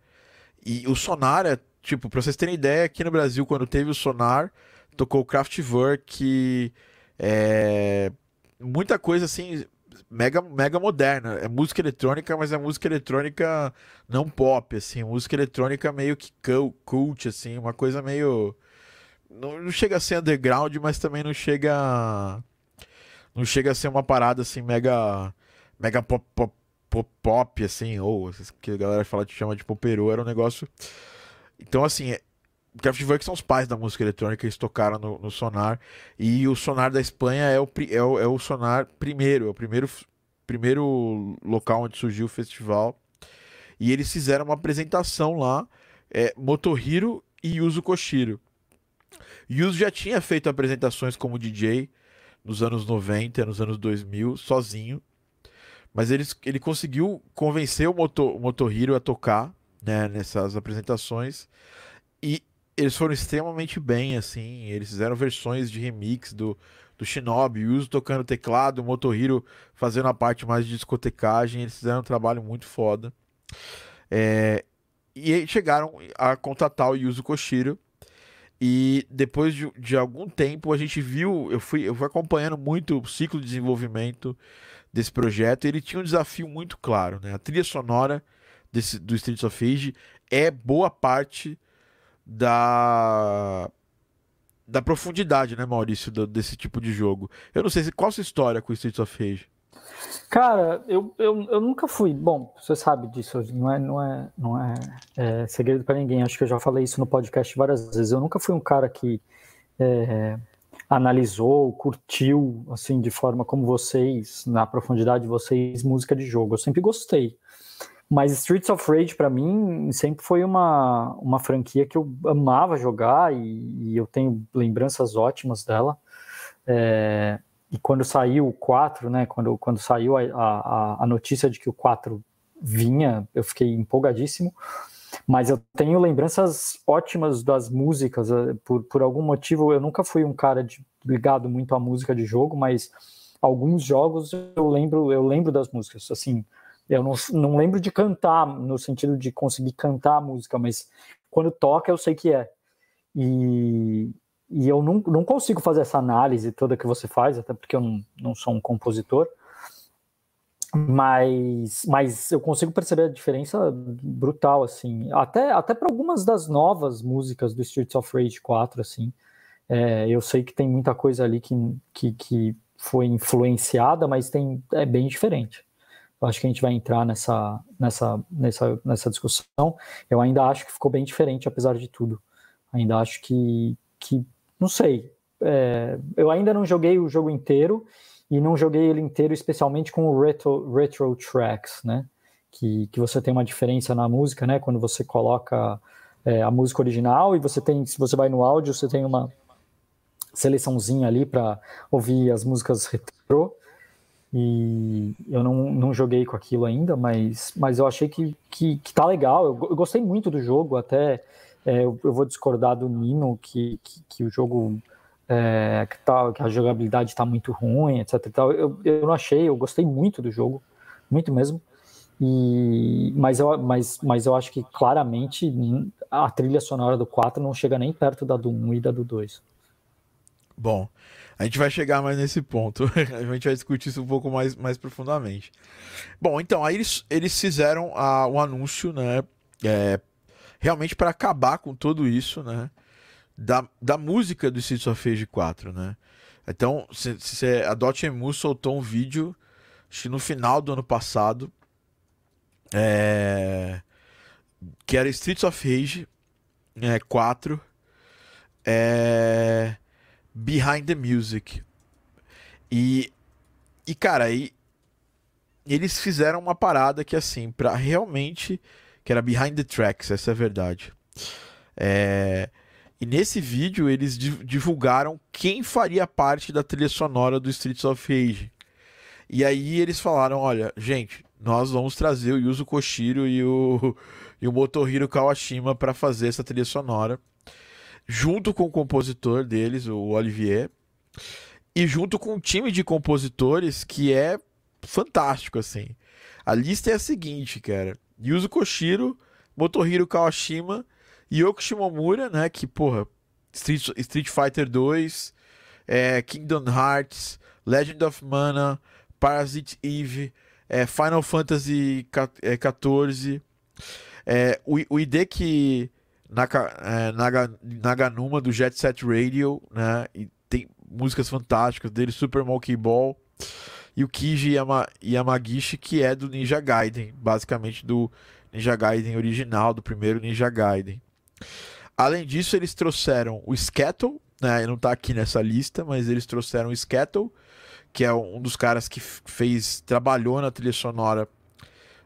[SPEAKER 1] E o Sonar é, tipo, pra vocês terem ideia, aqui no Brasil, quando teve o Sonar, tocou o Kraftwerk, é, muita coisa assim, mega, mega moderna. É música eletrônica, mas é música eletrônica não pop, assim, música eletrônica meio que cult, assim, uma coisa meio. Não, não chega a ser underground, mas também não chega. Não chega a ser uma parada assim, mega. Mega pop, pop, pop, pop assim, ou que a galera fala que chama de popero, era um negócio. Então, assim, Kraftwerk são os pais da música eletrônica, eles tocaram no, no, Sonar. E o Sonar da Espanha é o, é o, é o Sonar primeiro, é o primeiro, primeiro local onde surgiu o festival. E eles fizeram uma apresentação lá, é, Motohiro e Yuzo Koshiro. Yuzo já tinha feito apresentações como DJ nos anos 90, nos anos 2000, sozinho. Mas ele, ele conseguiu convencer o, Moto, o Motohiro a tocar né, nessas apresentações. E eles foram extremamente bem, assim. Eles fizeram versões de remix do, do Shinobi, Yuzo tocando teclado, o Motohiro fazendo a parte mais de discotecagem. Eles fizeram um trabalho muito foda. É, e chegaram a contatar o Yuzo Koshiro. E depois de, de, algum tempo a gente viu, eu fui, eu fui acompanhando muito o ciclo de desenvolvimento desse projeto. ele tinha um desafio muito claro, né? A trilha sonora desse, do Streets of Rage é boa parte da da profundidade, né, Maurício, do, desse tipo de jogo. Eu não sei se qual a sua história com Streets of Rage.
[SPEAKER 2] Cara, eu, eu, eu nunca fui. Bom, você sabe disso, não é, não é, não é, é segredo para ninguém. Acho que eu já falei isso no podcast várias vezes. Eu nunca fui um cara que é, analisou, curtiu, assim, de forma como vocês, na profundidade de vocês, música de jogo. Eu sempre gostei. Mas Streets of Rage, para mim, sempre foi uma, uma franquia que eu amava jogar e, e eu tenho lembranças ótimas dela. É, e quando saiu o 4, né, quando, quando saiu a, a, a notícia de que o 4 vinha, eu fiquei empolgadíssimo. Mas eu tenho lembranças ótimas das músicas. É, por, por algum motivo, eu nunca fui um cara de, ligado muito à música de jogo, mas alguns jogos eu lembro, eu lembro das músicas. Assim, eu não, não lembro de cantar, no sentido de conseguir cantar a música, mas quando toca eu sei que é. E, e eu não, não consigo fazer essa análise toda que você faz, até porque eu não, não sou um compositor, mas, mas eu consigo perceber a diferença brutal, assim, até, até para algumas das novas músicas do Streets of Rage 4, assim, é, eu sei que tem muita coisa ali que, que, que foi influenciada, mas tem, é bem diferente. Eu acho que a gente vai entrar nessa, nessa, nessa, nessa discussão. Eu ainda acho que ficou bem diferente, apesar de tudo. Ainda acho que, que não sei. É, eu ainda não joguei o jogo inteiro e não joguei ele inteiro, especialmente com o retro, retro tracks, né? Que, que você tem uma diferença na música, né? Quando você coloca é, a música original e você tem, se você vai no áudio, você tem uma seleçãozinha ali para ouvir as músicas retro. E eu não, não joguei com aquilo ainda, mas, mas eu achei que, que, que tá legal. Eu, eu gostei muito do jogo, até é, eu, eu, vou discordar do Nino que, que, que o jogo. É, que, tá, que a jogabilidade está muito ruim, etc. Eu, eu não achei, eu gostei muito do jogo, muito mesmo. E, mas, eu, mas, mas eu acho que claramente a trilha sonora do 4 não chega nem perto da do 1 e da do 2.
[SPEAKER 1] Bom, a gente vai chegar mais nesse ponto. a gente vai discutir isso um pouco mais, mais profundamente. Bom, então, aí eles, eles fizeram a, um anúncio, né? É, realmente para acabar com tudo isso, né? Da, da música do Streets of Rage 4, né? Então, se, se a Dotemu soltou um vídeo, acho que no final do ano passado, é, que era Streets of Rage é, 4, é, Behind the Music. E, e cara, aí eles fizeram uma parada que assim, para realmente que era Behind the Tracks, essa é a verdade. É, e nesse vídeo eles divulgaram quem faria parte da trilha sonora do Streets of Rage. E aí eles falaram, olha, gente, nós vamos trazer o Yuzo Koshiro e o, e o Motohiro Kawashima para fazer essa trilha sonora junto com o compositor deles, o Olivier, e junto com um time de compositores que é fantástico, assim. A lista é a seguinte, cara. Yuzo Koshiro, Motohiro Kawashima, Yoko Shimomura, né, que, porra, Street, Street Fighter 2, é, Kingdom Hearts, Legend of Mana, Parasite Eve, é, Final Fantasy XIV, é, o, o ID que Naka, é, Naga, Naganuma do Jet Set Radio, né? E tem músicas fantásticas dele, Super Monkey Ball. E o Kiji Yama, Yamagishi, que é do Ninja Gaiden, basicamente do Ninja Gaiden original, do primeiro Ninja Gaiden. Além disso, eles trouxeram o Skettle, né? Não está aqui nessa lista, mas eles trouxeram o Skettle, que é um dos caras que fez, trabalhou na trilha sonora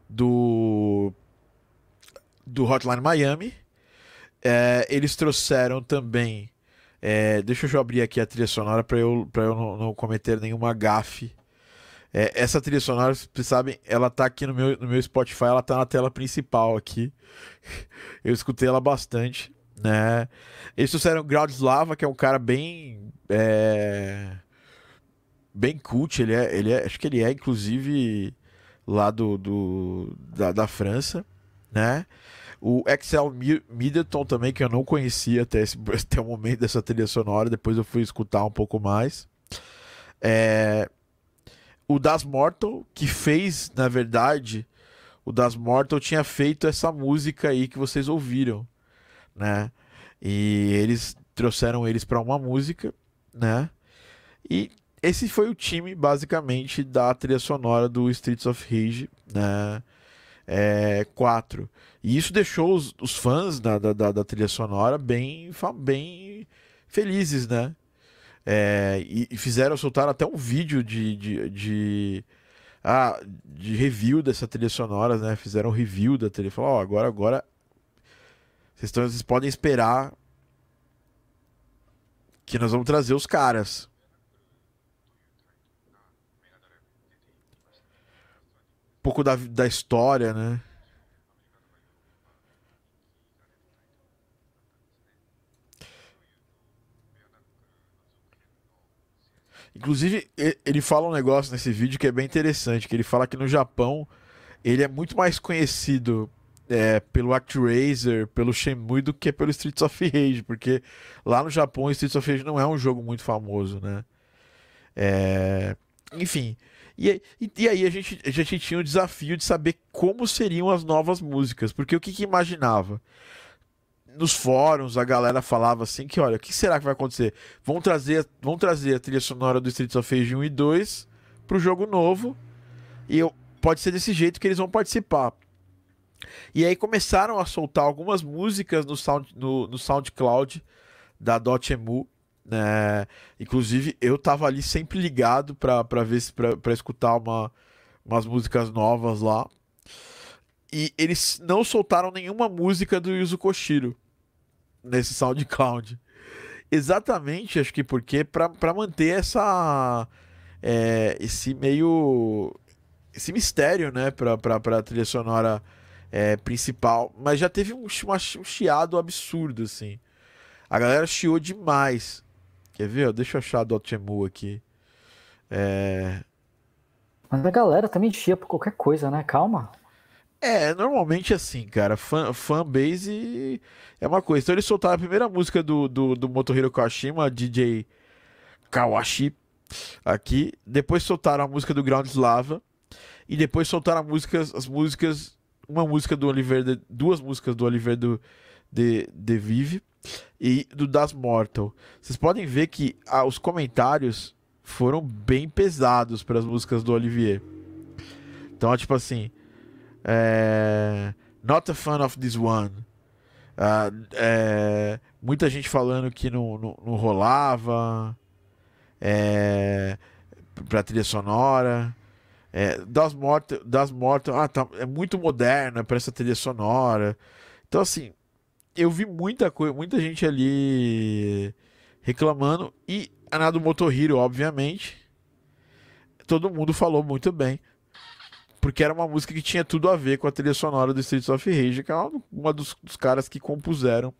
[SPEAKER 1] do do Hotline Miami é, eles trouxeram também. É, deixa eu abrir aqui a trilha sonora para eu, pra eu não, não, cometer nenhuma gafe. É, essa trilha sonora, vocês sabem, ela tá aqui no meu, no meu Spotify, ela tá na tela principal aqui. Eu escutei ela bastante, né? Eles trouxeram Groundslava, que é um cara bem. É, bem cult, ele é, ele é. Acho que ele é, inclusive, lá do, do da, da França, né? O Excel Middleton também, que eu não conhecia até, esse, até o momento dessa trilha sonora, depois eu fui escutar um pouco mais. É... O Das Mortal, que fez, na verdade, o Das Mortal tinha feito essa música aí que vocês ouviram, né? E eles trouxeram eles para uma música, né? E esse foi o time, basicamente, da trilha sonora do Streets of Rage, né? É, 4. E isso deixou os, os fãs da, da, da, trilha sonora bem, bem felizes, né? É, e, e, fizeram soltar até um vídeo de, de, de, ah, de review dessa trilha sonora, né? Fizeram review da trilha. Falaram, oh, agora, agora vocês, estão, vocês podem esperar que nós vamos trazer os caras. Pouco da, da história, né? Inclusive, ele fala um negócio nesse vídeo que é bem interessante, que ele fala que no Japão ele é muito mais conhecido é, pelo ActRaiser, pelo Shenmue do que pelo Streets of Rage, porque lá no Japão Streets of Rage não é um jogo muito famoso, né? É... Enfim, e, e, e, aí a gente, a gente tinha o desafio de saber como seriam as novas músicas, porque o que, que imaginava? Nos fóruns a galera falava assim que, olha, o que será que vai acontecer? Vão trazer, vão trazer a trilha sonora do Streets of Rage 1 e 2 pro jogo novo e eu, pode ser desse jeito que eles vão participar. E aí começaram a soltar algumas músicas no, sound, no, no SoundCloud da Dotemu né? Inclusive, eu tava ali sempre ligado para ver se para escutar uma, umas músicas novas lá. E eles não soltaram nenhuma música do Yuzo Koshiro nesse SoundCloud. Exatamente, acho que porque para manter essa é, esse meio esse mistério, né, para para trilha sonora é, principal, mas já teve um, um chiado absurdo assim. A galera chiou demais. Quer ver? Deixa eu achar a Dotemu aqui. É...
[SPEAKER 2] Mas a galera também chia por qualquer coisa, né? Calma.
[SPEAKER 1] É, normalmente assim, cara. Fan, fanbase é uma coisa. Então eles soltaram a primeira música do, do, do Motohiro Kawashima, DJ Kawashi aqui. Depois soltaram a música do Ground Slava. E depois soltaram músicas, as músicas. Uma música do Oliver. De, duas músicas do Oliver do, de, de Vive e do Das Mortal. Vocês podem ver que ah, os comentários foram bem pesados para as músicas do Olivier. Então, tipo assim. É... Not a fan of this one. Uh, é... Muita gente falando que não, não, não rolava. É... Pra trilha sonora. É... Das Mortas. Das Mortas. Ah, tá... É muito moderna para essa trilha sonora. Então, assim. Eu vi muita coisa, muita gente ali reclamando. E a Nado Motohiro, obviamente. Todo mundo falou muito bem porque era uma música que tinha tudo a ver com a trilha sonora do Streets of Rage, que é uma dos, dos caras que compuseram.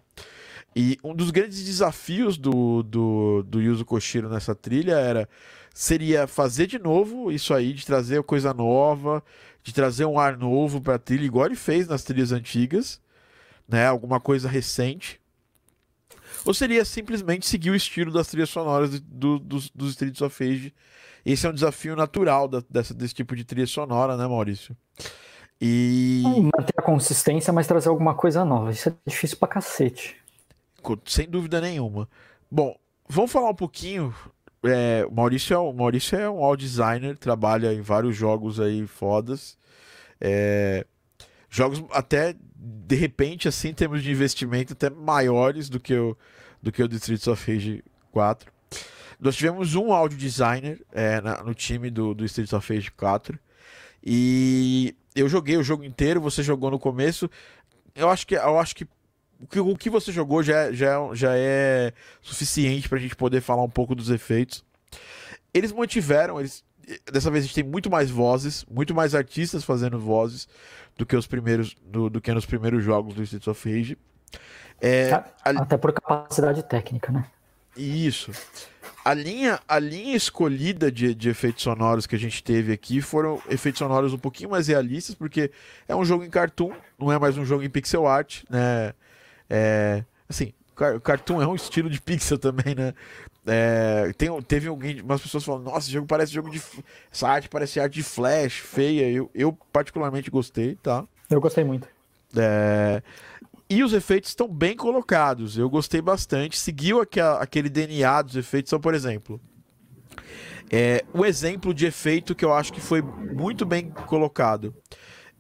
[SPEAKER 1] E um dos grandes desafios do, do, do Yuzo Koshiro nessa trilha era seria fazer de novo isso aí, de trazer coisa nova, de trazer um ar novo para a trilha, igual ele fez nas trilhas antigas, né? Alguma coisa recente. Ou seria simplesmente seguir o estilo das trilhas sonoras do, dos, dos Streets of Rage esse é um desafio natural da, dessa, desse tipo de trilha sonora, né, Maurício?
[SPEAKER 2] E. Manter a consistência, mas trazer alguma coisa nova. Isso é difícil pra cacete.
[SPEAKER 1] Sem dúvida nenhuma. Bom, vamos falar um pouquinho. É, o Maurício é, o Maurício é um audio designer, trabalha em vários jogos aí fodas. É, jogos até, de repente, assim, em termos de investimento, até maiores do que o, do que o Streets of Rage 4. Nós tivemos um audio designer é, na, no time do, do Streets of Rage 4. E eu joguei o jogo inteiro, você jogou no começo. Eu acho que, eu acho que o que, o que você jogou já, é, já, é, já é suficiente para a gente poder falar um pouco dos efeitos. Eles mantiveram, eles, dessa vez a gente tem muito mais vozes, muito mais artistas fazendo vozes do que os primeiros, do, do que nos primeiros jogos do Streets of Rage.
[SPEAKER 2] É, Até por capacidade técnica, né?
[SPEAKER 1] Isso a linha, a linha escolhida de, de efeitos sonoros que a gente teve aqui foram efeitos sonoros um pouquinho mais realistas, porque é um jogo em cartoon, não é mais um jogo em pixel art, né? É, assim, cartoon é um estilo de pixel também, né? É, tem, teve alguém, umas pessoas falando, nossa, esse jogo parece jogo de. Essa arte parece arte de flash, feia. Eu, eu particularmente gostei, tá?
[SPEAKER 2] Eu gostei muito.
[SPEAKER 1] É, e os efeitos estão bem colocados. Eu gostei bastante. Seguiu aquele DNA dos efeitos. Então, por exemplo, é, o exemplo de efeito que eu acho que foi muito bem colocado.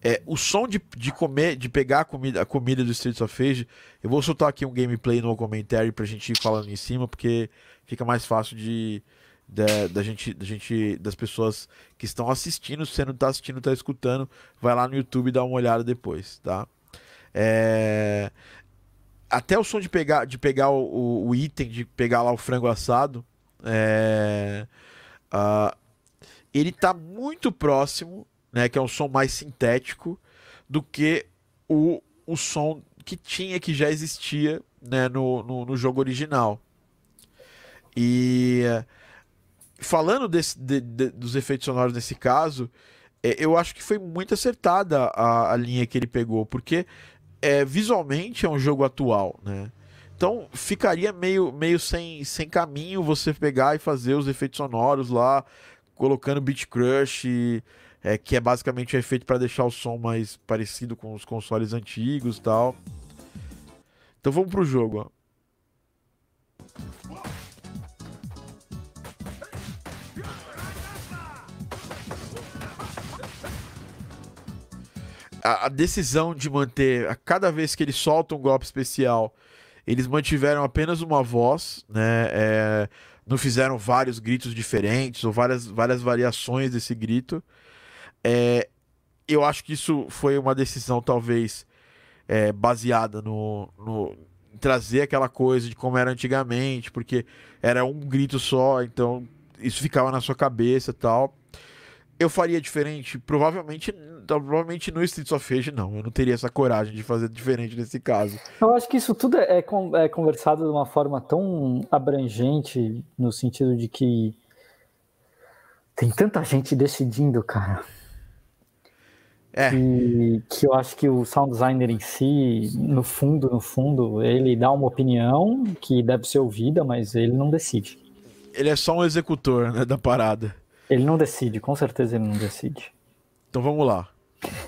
[SPEAKER 1] É, o som de, de comer, de pegar a comida, a comida do Streets of Rage. Eu vou soltar aqui um gameplay no comentário pra gente ir falando em cima, porque fica mais fácil de, da, da, gente, da gente, das pessoas que estão assistindo. Se você não está assistindo, está escutando, vai lá no YouTube e dá uma olhada depois, tá? É... Até o som de pegar, de pegar o, o, item, de pegar lá o frango assado, é... Uh, ele tá muito próximo, né? Que é um som mais sintético do que o, o som que tinha, que já existia né, no, no, no jogo original. E falando desse, de, de, dos efeitos sonoros nesse caso, é, eu acho que foi muito acertada a, a linha que ele pegou, porque é, visualmente é um jogo atual, né? Então ficaria meio, meio sem, sem caminho você pegar e fazer os efeitos sonoros lá, colocando Beat Crush, é, que é basicamente um efeito para deixar o som mais parecido com os consoles antigos tal. Então vamos pro jogo. A, decisão de manter, a cada vez que eles soltam um golpe especial, eles mantiveram apenas uma voz, né? É, não fizeram vários gritos diferentes ou várias, várias variações desse grito. É, eu acho que isso foi uma decisão, talvez, é, baseada no, no trazer aquela coisa de como era antigamente, porque era um grito só, então isso ficava na sua cabeça tal. Eu faria diferente? Provavelmente, provavelmente no Streets of Rage não. Eu não teria essa coragem de fazer diferente nesse caso.
[SPEAKER 2] Eu acho que isso tudo é, é conversado de uma forma tão abrangente, no sentido de que tem tanta gente decidindo, cara. É. Que, que eu acho que o sound designer em si, no fundo, no fundo, ele dá uma opinião que deve ser ouvida, mas ele não decide.
[SPEAKER 1] ele é só um executor né, da parada.
[SPEAKER 2] Ele não decide, com certeza ele não decide.
[SPEAKER 1] Então vamos lá.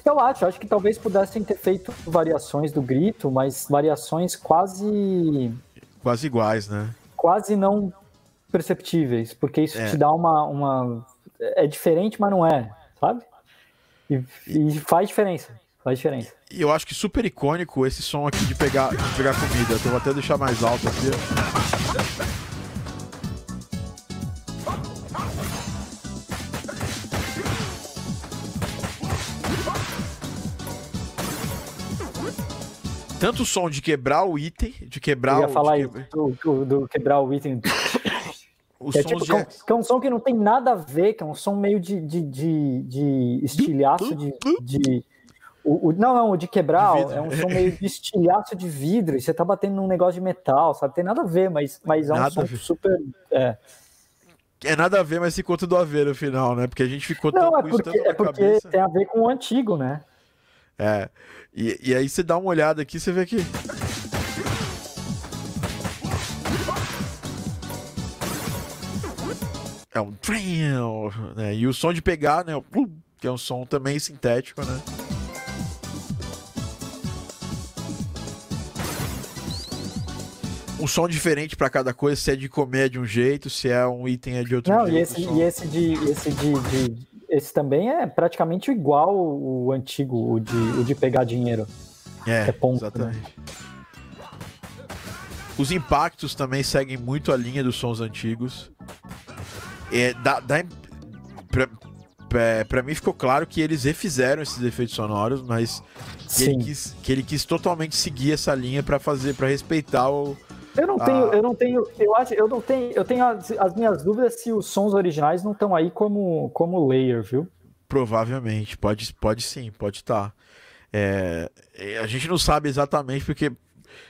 [SPEAKER 2] Eu acho, acho que talvez pudessem ter feito variações do grito, mas variações quase.
[SPEAKER 1] Quase iguais, né?
[SPEAKER 2] Quase não perceptíveis, porque isso é. te dá uma, uma. É diferente, mas não é, sabe? E, e faz diferença. Faz diferença.
[SPEAKER 1] E eu acho que super icônico esse som aqui de pegar, de pegar comida. Eu vou até deixar mais alto aqui. Tanto o som de quebrar o item, de quebrar
[SPEAKER 2] Eu ia
[SPEAKER 1] o.
[SPEAKER 2] falar
[SPEAKER 1] de
[SPEAKER 2] isso, do, do, do quebrar o item. Que é,
[SPEAKER 1] sons
[SPEAKER 2] tipo,
[SPEAKER 1] de...
[SPEAKER 2] é um, que é um som que não tem nada a ver, que é um som meio de, de, de, de estilhaço de. de o, o- não, não, o de quebrar
[SPEAKER 1] De
[SPEAKER 2] é um som meio de estilhaço de vidro, e você tá batendo num negócio de metal, sabe? Tem nada a ver, mas, mas é um
[SPEAKER 1] Nada
[SPEAKER 2] som super. É.
[SPEAKER 1] É nada a ver, mas ficou tudo a ver no final, né? Porque a gente ficou
[SPEAKER 2] Não,
[SPEAKER 1] tão
[SPEAKER 2] é porque, é porque
[SPEAKER 1] cabeça.
[SPEAKER 2] tem a ver com o antigo, né?
[SPEAKER 1] É. E, e aí você dá uma olhada aqui, você vê que. É um né? E o som de pegar, né? Que é um som também sintético, né? Um som diferente pra cada coisa, se é de comer é de um jeito, se é um item é de outro
[SPEAKER 2] Não,
[SPEAKER 1] jeito.
[SPEAKER 2] e esse, e esse de. Esse de, de- esse também é praticamente igual o antigo, o de, o de pegar dinheiro.
[SPEAKER 1] É,
[SPEAKER 2] é ponto,
[SPEAKER 1] exatamente. Os impactos também seguem muito a linha dos sons antigos. É, dá, dá, pra, pra, pra mim ficou claro que eles refizeram esses efeitos sonoros, mas que ele, quis, que ele quis totalmente seguir essa linha pra fazer, para respeitar o.
[SPEAKER 2] Eu não tenho, eu não tenho, eu acho, eu não tenho, eu tenho as, as minhas dúvidas se os sons originais não estão aí como, como layer, viu?
[SPEAKER 1] Provavelmente, pode, pode sim, pode estar. É, é, a gente não sabe exatamente porque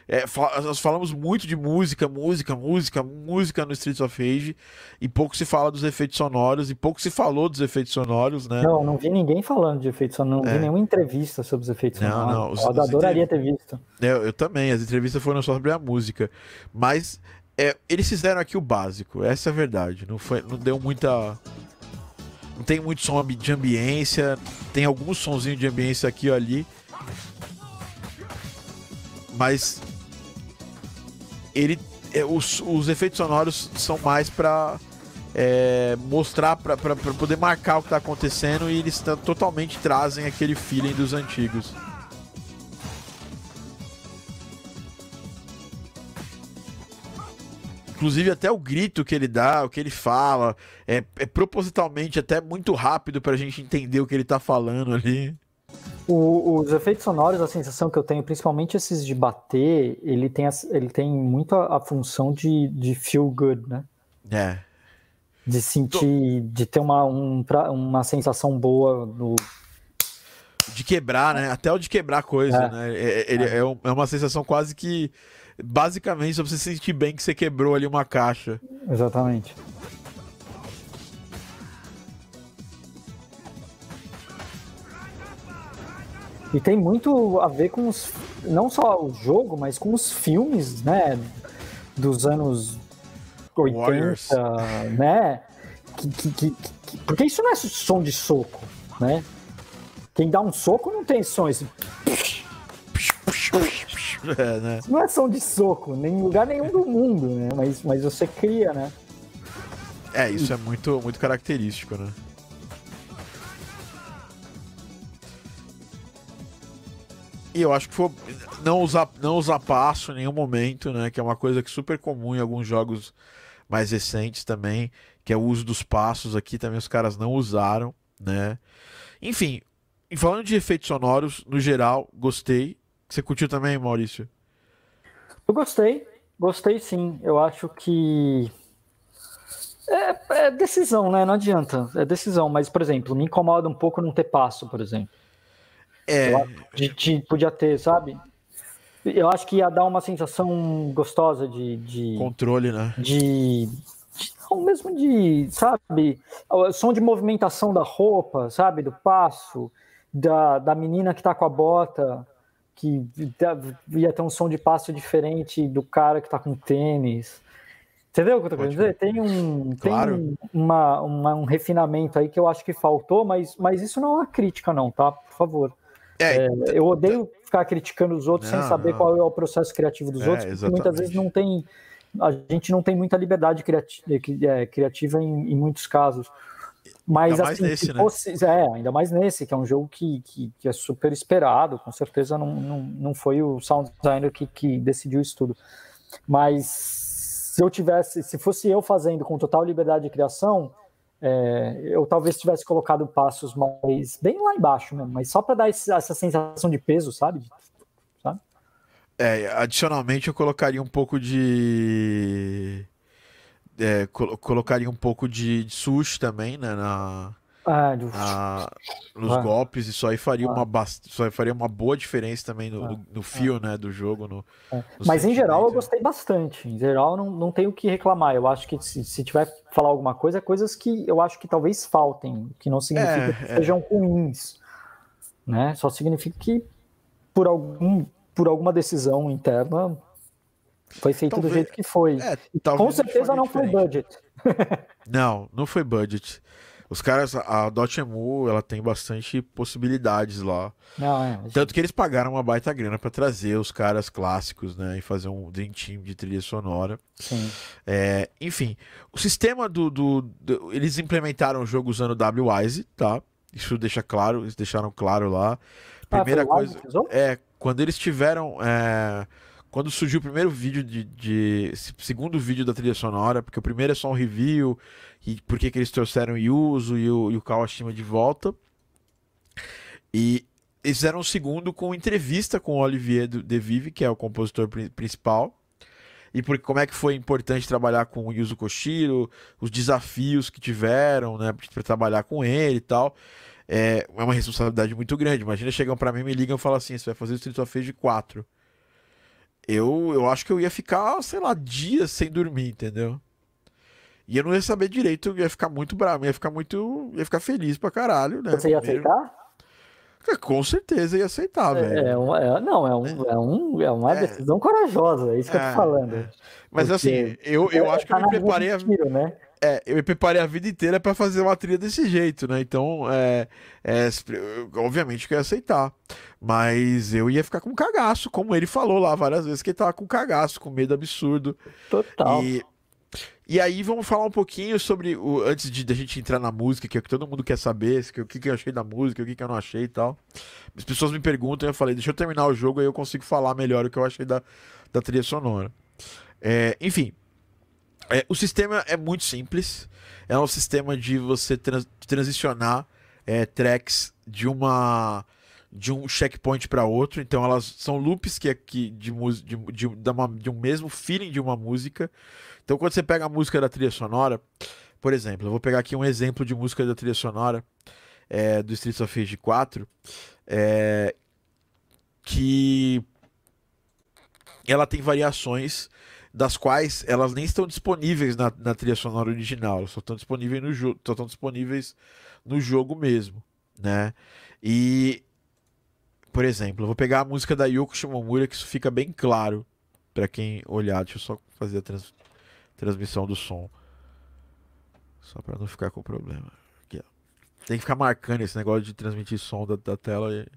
[SPEAKER 1] é, fa- nós falamos muito de música, música, música, música no Streets of Rage e pouco se fala dos efeitos sonoros e pouco se falou dos efeitos sonoros, né?
[SPEAKER 2] Não, não vi ninguém falando de efeitos sonoros, não
[SPEAKER 1] É.
[SPEAKER 2] vi nenhuma entrevista sobre os efeitos
[SPEAKER 1] Não,
[SPEAKER 2] sonoros.
[SPEAKER 1] não, os-
[SPEAKER 2] Eu adoraria ter visto.
[SPEAKER 1] Eu, eu também, as entrevistas foram só sobre a música, mas é, eles fizeram aqui o básico, essa é a verdade. Não foi, não deu muita, não tem muito som de ambiência, tem alguns sonzinhos de ambiência aqui ou ali, mas ele, é, os, os efeitos sonoros são mais pra é, mostrar, pra poder marcar o que tá acontecendo e eles totalmente trazem aquele feeling dos antigos. Inclusive, até o grito que ele dá, o que ele fala, é, é propositalmente até muito rápido pra gente entender o que ele tá falando ali.
[SPEAKER 2] O- os efeitos sonoros, a sensação que eu tenho, principalmente esses de bater, ele tem, ele tem muito a, a função de, de feel good, né?
[SPEAKER 1] É.
[SPEAKER 2] De sentir, de ter uma, um uma sensação boa no,
[SPEAKER 1] De quebrar, né? Até o de quebrar coisa,
[SPEAKER 2] É.
[SPEAKER 1] né? É, ele é, um- é uma sensação quase que. Basicamente, só pra você sentir bem que você quebrou ali uma caixa.
[SPEAKER 2] Exatamente. E tem muito a ver com os, não só o jogo, mas com os filmes, né, dos anos 80,
[SPEAKER 1] Warriors.
[SPEAKER 2] né? Que, que- que- que- porque isso não é som de soco, né? Quem dá um soco não tem som, esse
[SPEAKER 1] É, né?
[SPEAKER 2] não é som de soco, nem em lugar nenhum do mundo, né? Mas, mas você cria, né?
[SPEAKER 1] É, isso é muito, muito característico, né? E eu acho que foi não usar, não usar passo em nenhum momento, né? Que é uma coisa que é super comum em alguns jogos mais recentes também, que é o uso dos passos aqui também os caras não usaram, né? Enfim, falando de efeitos sonoros, no geral, gostei. Você curtiu também, Maurício?
[SPEAKER 2] Eu gostei, gostei sim. Eu acho que. É, é decisão, né? Não adianta. É decisão. Mas, por exemplo, me incomoda um pouco não ter passo, por exemplo.
[SPEAKER 1] É,
[SPEAKER 2] De, de- podia ter, sabe? Eu acho que ia dar uma sensação gostosa de. de,
[SPEAKER 1] controle, né?
[SPEAKER 2] de, de- não, mesmo de, sabe? O som de movimentação da roupa, sabe? Do passo, da, da menina que tá com a bota, que da- ia ter um som de passo diferente do cara que tá com tênis. Entendeu o que eu tô querendo dizer? Tem, um, claro. tem uma, uma, um refinamento aí que eu acho que faltou, mas, mas isso não é uma crítica, não, tá? Por favor. É, é, eu odeio ficar criticando os outros não, sem saber não. qual é o processo criativo dos é, outros, porque muitas vezes não tem. A gente não tem muita liberdade é, criativa em, em muitos casos. Mas ainda assim, nesse, né? fosse, é, ainda mais nesse, que é um jogo que, que, que, é super esperado, com certeza não, não, não foi o sound designer que, que decidiu isso tudo. Mas se eu tivesse, se fosse eu fazendo com total liberdade de criação, é, eu talvez tivesse colocado passos mais bem lá embaixo mesmo, mas só para dar esse, essa sensação de peso, sabe? sabe?
[SPEAKER 1] É, adicionalmente eu colocaria um pouco de é, colocaria um pouco de, de sushi também, né, na ah, do... ah, nos ah. golpes, isso aí faria, ah. uma bast... isso aí faria uma boa diferença também no, no, ah. no fio ah. né, do jogo. No,
[SPEAKER 2] é. Mas em geral eu gostei bastante. Em geral não, não tenho o que reclamar. Eu acho que se, se tiver falar alguma coisa, é coisas que eu acho que talvez faltem, que não significa é, que é. sejam ruins. Né? Só significa que por, algum, por alguma decisão interna foi feito talvez, do jeito que foi. É, Com certeza não foi budget.
[SPEAKER 1] não, não foi budget. Os caras, a Dotemu, ela tem bastante possibilidades lá. Não, é, mas... Tanto que eles pagaram uma baita grana para trazer os caras clássicos, né? E fazer um Dream Team de trilha sonora. Sim. É, enfim, o sistema do, do, do, Eles implementaram o jogo usando o WWise, tá? Isso deixa claro, eles deixaram claro lá. Primeira ah, coisa. É, quando eles tiveram. É, quando surgiu o primeiro vídeo de, de, segundo vídeo da trilha sonora, porque o primeiro é só um review e por que eles trouxeram o Yuzo e o, e o Kawashima de volta. E eles fizeram um segundo com entrevista com o Olivier De Vive, que é o compositor principal. E por como é que foi importante trabalhar com o Yuzo Koshiro, os desafios que tiveram, né, para trabalhar com ele e tal. É, é uma responsabilidade muito grande. Imagina chegam para mim, me ligam e falam assim: você vai fazer o Street of Rage 4 eu, eu acho que eu ia ficar, sei lá, dias sem dormir, entendeu? E eu não ia saber direito, eu ia ficar muito bravo, ia ficar muito. ia ficar feliz pra caralho, né?
[SPEAKER 2] Você ia aceitar?
[SPEAKER 1] Com certeza ia aceitar, é, velho.
[SPEAKER 2] É, é, não, é, um, é, um, é uma é. decisão corajosa, é isso que eu tô é, falando. É.
[SPEAKER 1] Mas Porque assim, eu, eu acho que eu me preparei. A... Tiro, né? É, eu me preparei a vida inteira para fazer uma trilha desse jeito, né? Então, é, é, obviamente que eu ia aceitar. Mas eu ia ficar com cagaço, como ele falou lá várias vezes, que ele tava com cagaço, com medo absurdo.
[SPEAKER 2] Total.
[SPEAKER 1] E, e aí vamos falar um pouquinho sobre, o, antes de, de a gente entrar na música, que é o que todo mundo quer saber, o que, que eu achei da música, o que, que eu não achei e tal. As pessoas me perguntam eu falei, deixa eu terminar o jogo, aí eu consigo falar melhor o que eu achei da, da trilha sonora. É, enfim, é, o sistema é muito simples. É um sistema de você trans transicionar é, tracks de uma de um checkpoint para outro. Então elas são loops que aqui de, de, de, de, uma, de um mesmo feeling de uma música. Então quando você pega a música da trilha sonora, por exemplo, eu vou pegar aqui um exemplo de música da trilha sonora é, do Streets of Rage 4, é, que ela tem variações das quais elas nem estão disponíveis na, na trilha sonora original, só estão disponíveis no jogo, só estão disponíveis no jogo mesmo, né? E por exemplo, eu vou pegar a música da Yoko Shimomura que isso fica bem claro para quem olhar. Deixa eu só fazer a trans, transmissão do som. Só para não ficar com problema. Aqui, Tem que ficar marcando esse negócio de transmitir som da, da tela. E...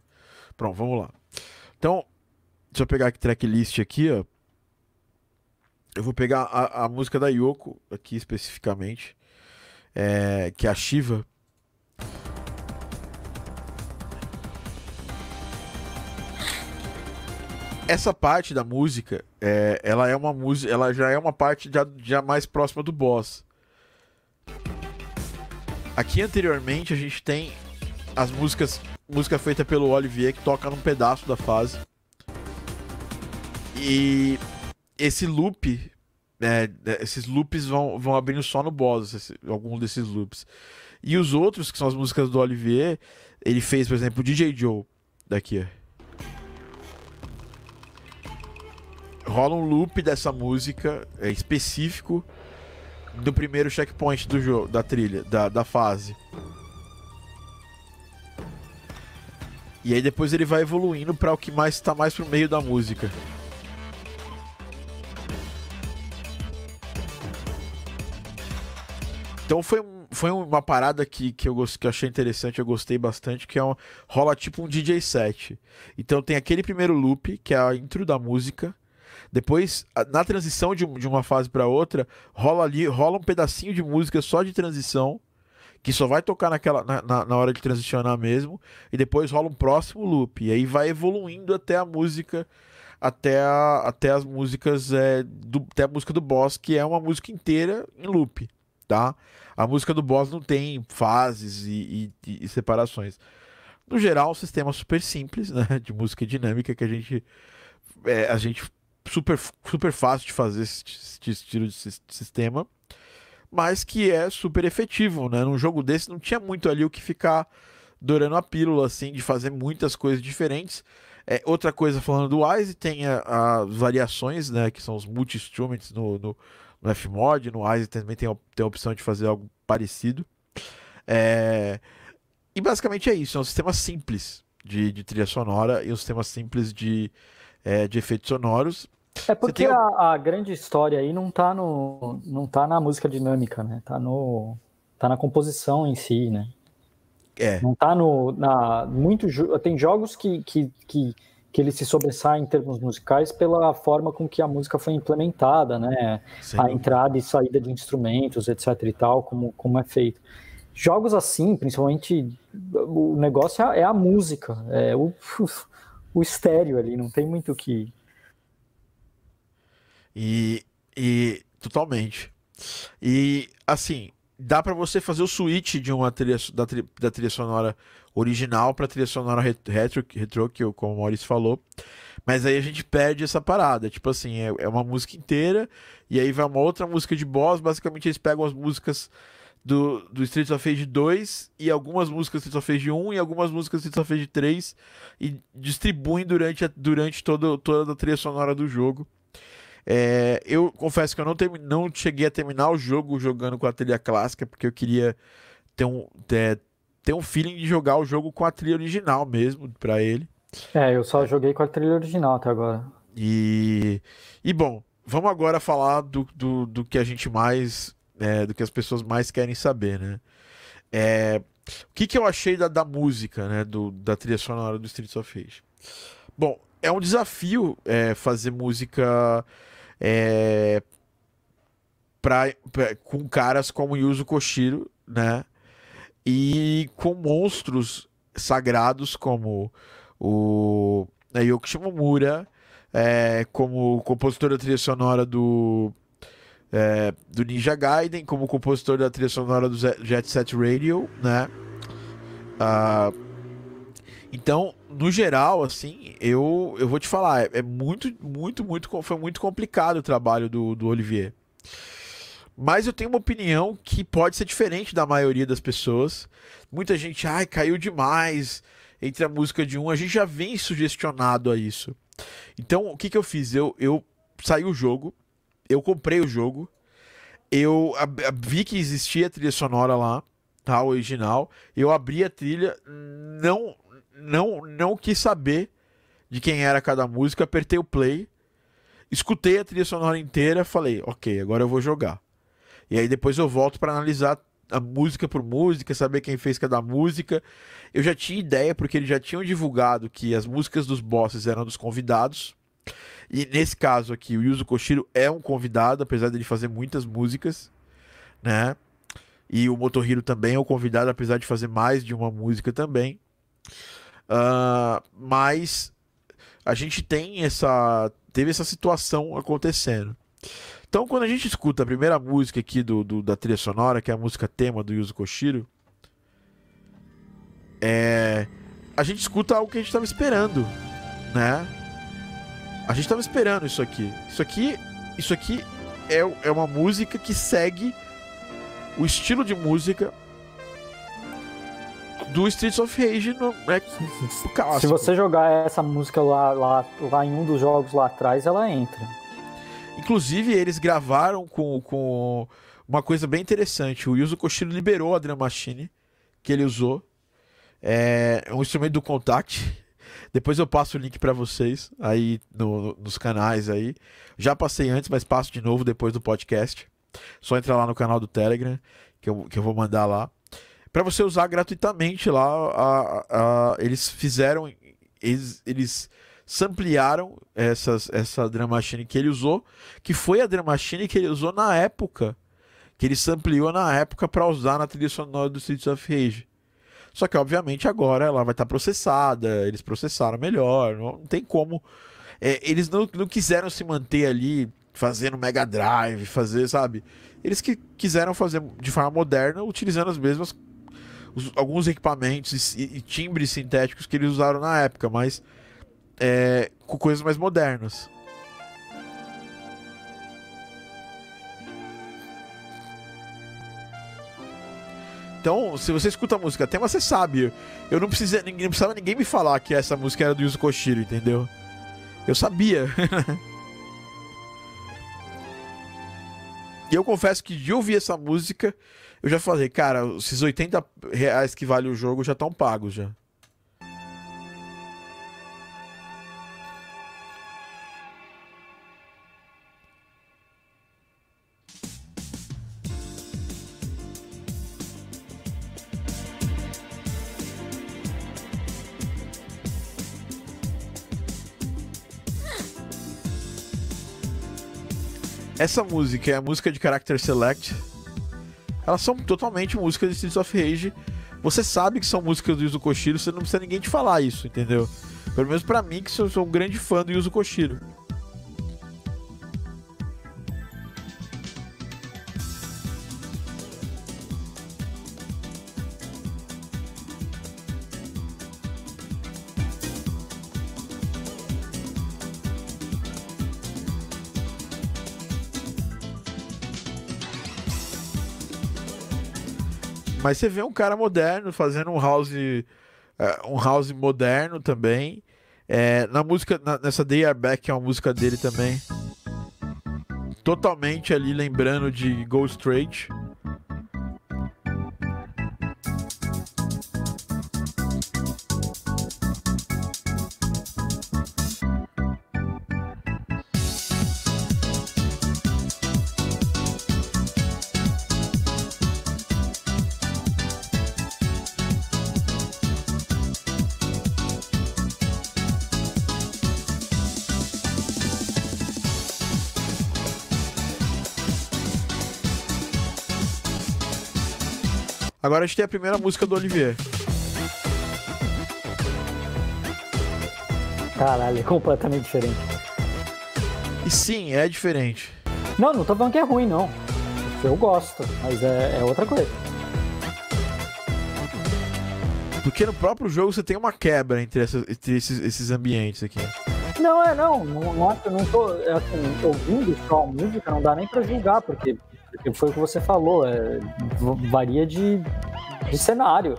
[SPEAKER 1] Pronto, vamos lá. Então, deixa eu pegar a tracklist aqui, ó. Eu vou pegar a, a música da Yoko aqui especificamente, é, que é a Shiva. Essa parte da música, é, ela é uma música, ela já é uma parte já, já mais próxima do boss. Aqui anteriormente a gente tem as músicas, música feita pelo Olivier que toca num pedaço da fase. E esse loop, é, esses loops vão, vão abrindo só no boss, esse, algum desses loops. E os outros, que são as músicas do Olivier, ele fez, por exemplo, o DJ Joe, daqui. Rola um loop dessa música é, específico do primeiro checkpoint do jogo, da trilha, da, da fase. E aí depois ele vai evoluindo para o que mais está mais pro meio da música. Então foi, foi uma parada que, que, eu, que eu achei interessante, eu gostei bastante, que é um, rola tipo um DJ set. Então tem aquele primeiro loop, que é a intro da música. Depois, na transição de, de uma fase para outra, rola ali, rola um pedacinho de música só de transição, que só vai tocar naquela, na, na, na hora de transicionar mesmo. E depois rola um próximo loop. E aí vai evoluindo até a música até, a, até as músicas é, do, até a música do boss, que é uma música inteira em loop, tá? A música do boss não tem fases e, e, e separações. No geral, um sistema super simples, né? De música dinâmica que a gente. É, a gente super, super fácil de fazer esse, esse estilo de sistema, mas que é super efetivo, né? Num jogo desse não tinha muito ali o que ficar dourando a pílula, assim, de fazer muitas coisas diferentes. É, outra coisa, falando do Wise, tem as variações, né, que são os multi-instruments no, no, no Fmod, no Wise também tem a, tem a opção de fazer algo parecido. É, e basicamente é isso, é um sistema simples de, de trilha sonora e um sistema simples de, é, de efeitos sonoros.
[SPEAKER 2] É porque tem... a, a, grande história aí não tá, no, não tá na música dinâmica, né? Tá, no, tá na composição em si, né? É. Não tá no. Na, muito, tem jogos que, que, que, que ele se sobressai em termos musicais pela forma com que a música foi implementada, né? Sim. A entrada e saída de instrumentos, etc e tal, como, como é feito. Jogos assim, principalmente, o negócio é, é a música, é o, o estéreo ali, não tem muito o que.
[SPEAKER 1] E, e totalmente. E assim, dá para você fazer o switch de uma trilha da, da trilha sonora original para trilha sonora retro, retro que como o Maurício falou. Mas aí a gente perde essa parada. Tipo assim, é, é uma música inteira e aí vai uma outra música de boss. Basicamente eles pegam as músicas do, do Streets of Rage 2 e algumas músicas do Streets of Rage 1 e algumas músicas do Streets of Rage 3 e distribuem durante, durante todo, toda a trilha sonora do jogo. É, eu confesso que eu não, term... não cheguei a terminar o jogo jogando com a trilha clássica, porque eu queria ter um, ter, ter um feeling de jogar o jogo com a trilha original mesmo, para ele.
[SPEAKER 2] É, eu só joguei com a trilha original até agora.
[SPEAKER 1] E, e bom, vamos agora falar do, do, do que a gente mais. É, do que as pessoas mais querem saber, né? É, o que, que eu achei da, da música, né? Do, da trilha sonora do Streets of Rage? Bom, é um desafio é, fazer música é, pra, pra, com caras como Yuzo Koshiro, né? E com monstros sagrados como o né, Yoko Shimomura, é, como compositor da trilha sonora do, é, do Ninja Gaiden, como compositor da trilha sonora do Jet Set Radio, né? Uh, então, no geral, assim, eu, eu vou te falar, é, é muito, muito, muito, foi muito complicado o trabalho do, do Olivier. Mas eu tenho uma opinião que pode ser diferente da maioria das pessoas. Muita gente, ai, caiu demais entre a música de um. A gente já vem sugestionado a isso. Então, o que, que eu fiz? Eu, eu saí o jogo, eu comprei o jogo, eu vi que existia a trilha sonora lá, tá? Original. Eu abri a trilha, não não, não quis saber de quem era cada música, apertei o play, escutei a trilha sonora inteira, falei, ok, agora eu vou jogar. E aí depois eu volto para analisar a música por música, saber quem fez cada música. Eu já tinha ideia, porque eles já tinham divulgado que as músicas dos bosses eram dos convidados. E nesse caso aqui, o Yuzo Koshiro é um convidado, apesar de ele fazer muitas músicas, né? E o Motohiro também é um convidado, apesar de fazer mais de uma música também. Uh, mas a gente tem essa. Teve essa situação acontecendo. Então, quando a gente escuta a primeira música aqui do, do da trilha sonora, que é a música tema do Yuzo Koshiro, é, a gente escuta algo que a gente estava esperando, né? A gente estava esperando isso aqui. Isso aqui, isso aqui é, é uma música que segue o estilo de música do Streets of Rage no, né,
[SPEAKER 2] clássico. Se você jogar essa música lá, lá, lá em um dos jogos lá atrás, ela entra.
[SPEAKER 1] Inclusive, eles gravaram com, com uma coisa bem interessante. O Yuzo Koshiro liberou a Drum Machine que ele usou. É um instrumento do Contact. Depois eu passo o link para vocês aí no, nos canais aí. Já passei antes, mas passo de novo depois do podcast. Só entrar lá no canal do Telegram que eu, que eu vou mandar lá, para você usar gratuitamente lá. A, a, eles fizeram, eles, eles samplearam essas, essa Drum Machine que ele usou, que foi a Drum Machine que ele usou na época, que ele sampleou na época para usar na trilha sonora do Streets of Rage. Só que, obviamente, agora ela vai estar tá processada, eles processaram melhor, não, não tem como. É, eles não, não quiseram se manter ali fazendo Mega Drive, fazer, sabe? Eles que quiseram fazer de forma moderna, utilizando as mesmas. Os, alguns equipamentos e, e, timbres sintéticos que eles usaram na época, mas é, com coisas mais modernas. Então, se você escuta a música tema, você sabe. Eu não, precisa, ninguém, não precisava ninguém me falar que essa música era do Yuzo Koshiro, entendeu? Eu sabia. e eu confesso que de ouvir essa música, eu já falei, cara, esses 80 reais que vale o jogo já estão pagos já. Essa música é a música de Character Select. Elas são totalmente músicas de Streets of Rage. Você sabe que são músicas do Yuzo Koshiro, você não precisa ninguém te falar isso, entendeu? Pelo menos para mim, que sou, sou um grande fã do Yuzo Koshiro. Mas você vê um cara moderno fazendo um house, uh, um house moderno também. É, na música, na, nessa Day Are Back, que é uma música dele também. Totalmente ali lembrando de Go Straight. Agora a gente tem a primeira música do Olivier.
[SPEAKER 2] Caralho, é completamente diferente.
[SPEAKER 1] E sim, é diferente.
[SPEAKER 2] Não, não tô falando que é ruim, não. Eu gosto, mas é, é outra coisa.
[SPEAKER 1] Porque no próprio jogo você tem uma quebra entre, essa, entre esses, esses ambientes aqui.
[SPEAKER 2] Não, é, não. Não, não, não tô. É assim, ouvindo só a música, não dá nem pra julgar, porque foi o que você falou, é, varia de, de cenário.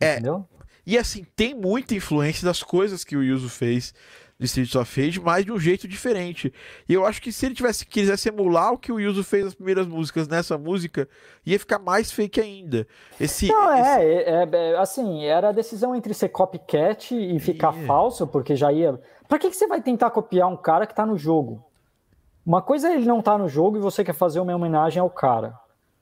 [SPEAKER 2] É. Entendeu?
[SPEAKER 1] E assim, tem muita influência das coisas que o Yuzo fez de Streets of Rage, mas de um jeito diferente. E eu acho que se ele tivesse quisesse emular o que o Yuzo fez nas primeiras músicas nessa música, ia ficar mais fake ainda. Esse,
[SPEAKER 2] Não,
[SPEAKER 1] esse...
[SPEAKER 2] É, é, é, assim, era a decisão entre ser copycat e ficar yeah. falso, porque já ia. Pra que, que você vai tentar copiar um cara que tá no jogo? Uma coisa é ele não tá no jogo e você quer fazer uma homenagem ao cara.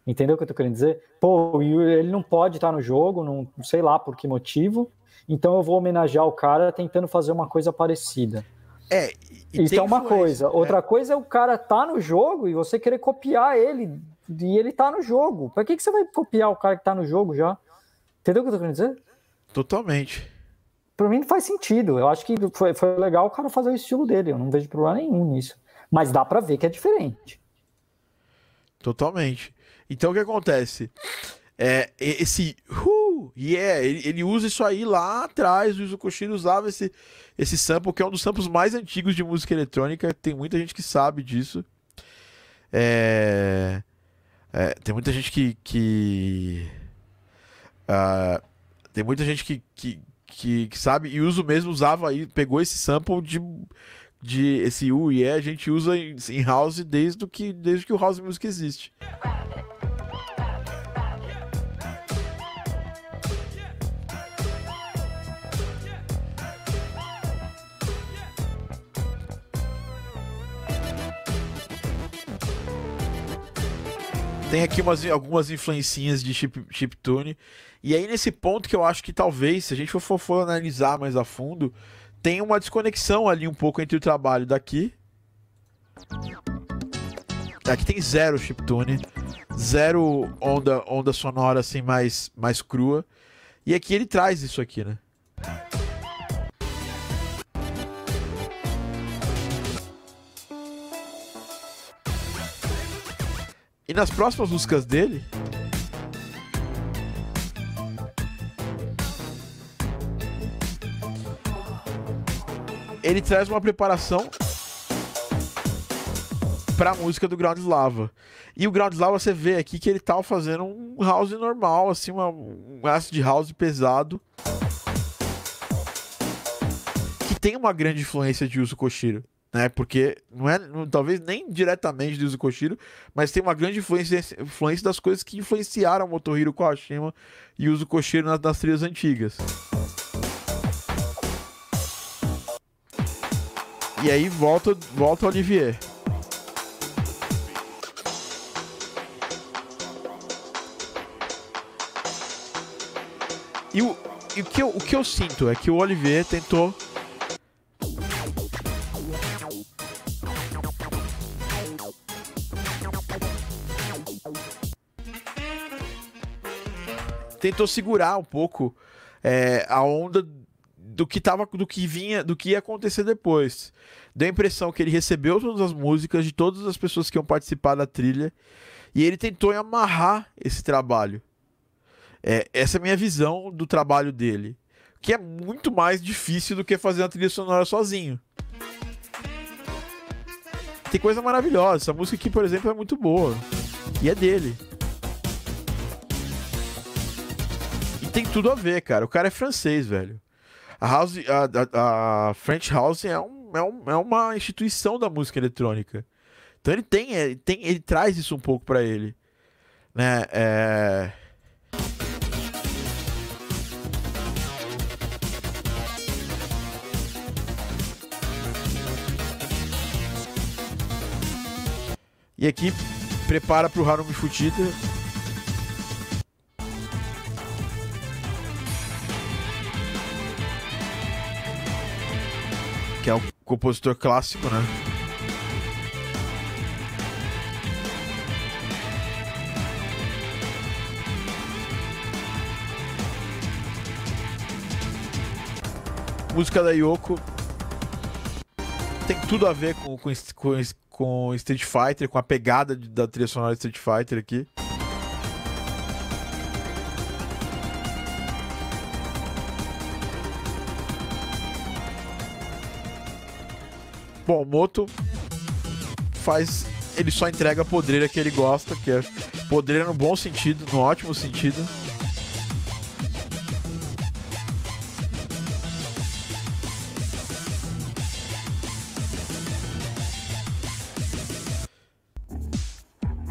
[SPEAKER 2] Entendeu o que eu tô querendo dizer? Pô, ele não pode estar tá no jogo, não sei lá por que motivo. Então eu vou homenagear o cara tentando fazer uma coisa parecida.
[SPEAKER 1] É,
[SPEAKER 2] isso é uma coisa. Né? Outra coisa é o cara tá no jogo e você querer copiar ele e ele tá no jogo. Pra que, que você vai copiar o cara que tá no jogo já? Entendeu o que eu tô querendo dizer?
[SPEAKER 1] Totalmente.
[SPEAKER 2] Pra mim não faz sentido. Eu acho que foi, foi legal o cara fazer o estilo dele. Eu não vejo problema nenhum nisso. Mas dá para ver que é diferente.
[SPEAKER 1] Totalmente. Então o que acontece? É, esse uh, yeah, ele, ele, usa isso aí lá atrás. O Yuzo Koshiro usava esse, esse sample, que é um dos samples mais antigos de música eletrônica. Tem muita gente que sabe disso. É, é, tem muita gente que. que uh, tem muita gente que, que, que, que, sabe. E uso mesmo usava aí, pegou esse sample de de esse U e E a gente usa em, em house desde que, desde que o house music existe. Tem aqui umas, algumas influencinhas de chip, chiptune. E aí, nesse ponto que eu acho que talvez, se a gente for, for analisar mais a fundo, tem uma desconexão ali um pouco entre o trabalho daqui. Aqui tem zero chiptune, zero onda, onda sonora assim mais, mais crua. E aqui ele traz isso aqui, né? E nas próximas músicas dele, ele traz uma preparação pra música do Ground Slava. E o Ground Slava você vê aqui que ele tá fazendo um house normal, assim, uma, um acid house pesado. Que tem uma grande influência de Yuzo Koshiro. Né, porque não é, não, talvez nem diretamente de Yuzo Koshiro, mas tem uma grande influência, influência das coisas que influenciaram Motohiro Kawashima e Yuzo Koshiro nas, nas trilhas antigas. E aí volta, volta Olivier. E o, e o, que eu, o que eu sinto é que o Olivier tentou. Tentou segurar um pouco é, a onda do que tava, do que vinha, do que ia acontecer depois. Deu a impressão que ele recebeu todas as músicas de todas as pessoas que iam participar da trilha e ele tentou amarrar esse trabalho. É, essa é a minha visão do trabalho dele, que é muito mais difícil do que fazer uma trilha sonora sozinho. Tem coisa maravilhosa. Essa música aqui, por exemplo, é muito boa. E é dele. E tem tudo a ver, cara. O cara é francês, velho. A House, a, a, French House é, um, é, um, é, uma instituição da música eletrônica. Então ele tem, ele, tem, ele traz isso um pouco para ele, né? É... E aqui prepara para o Harumi Futita. Que é o compositor clássico, né? Música da Yoko tem tudo a ver com, com, com, com Street Fighter, com a pegada da trilha sonora de Street Fighter aqui. Bom, Moto faz. Ele só entrega a podreira que ele gosta, que é podreira no bom sentido, no ótimo sentido.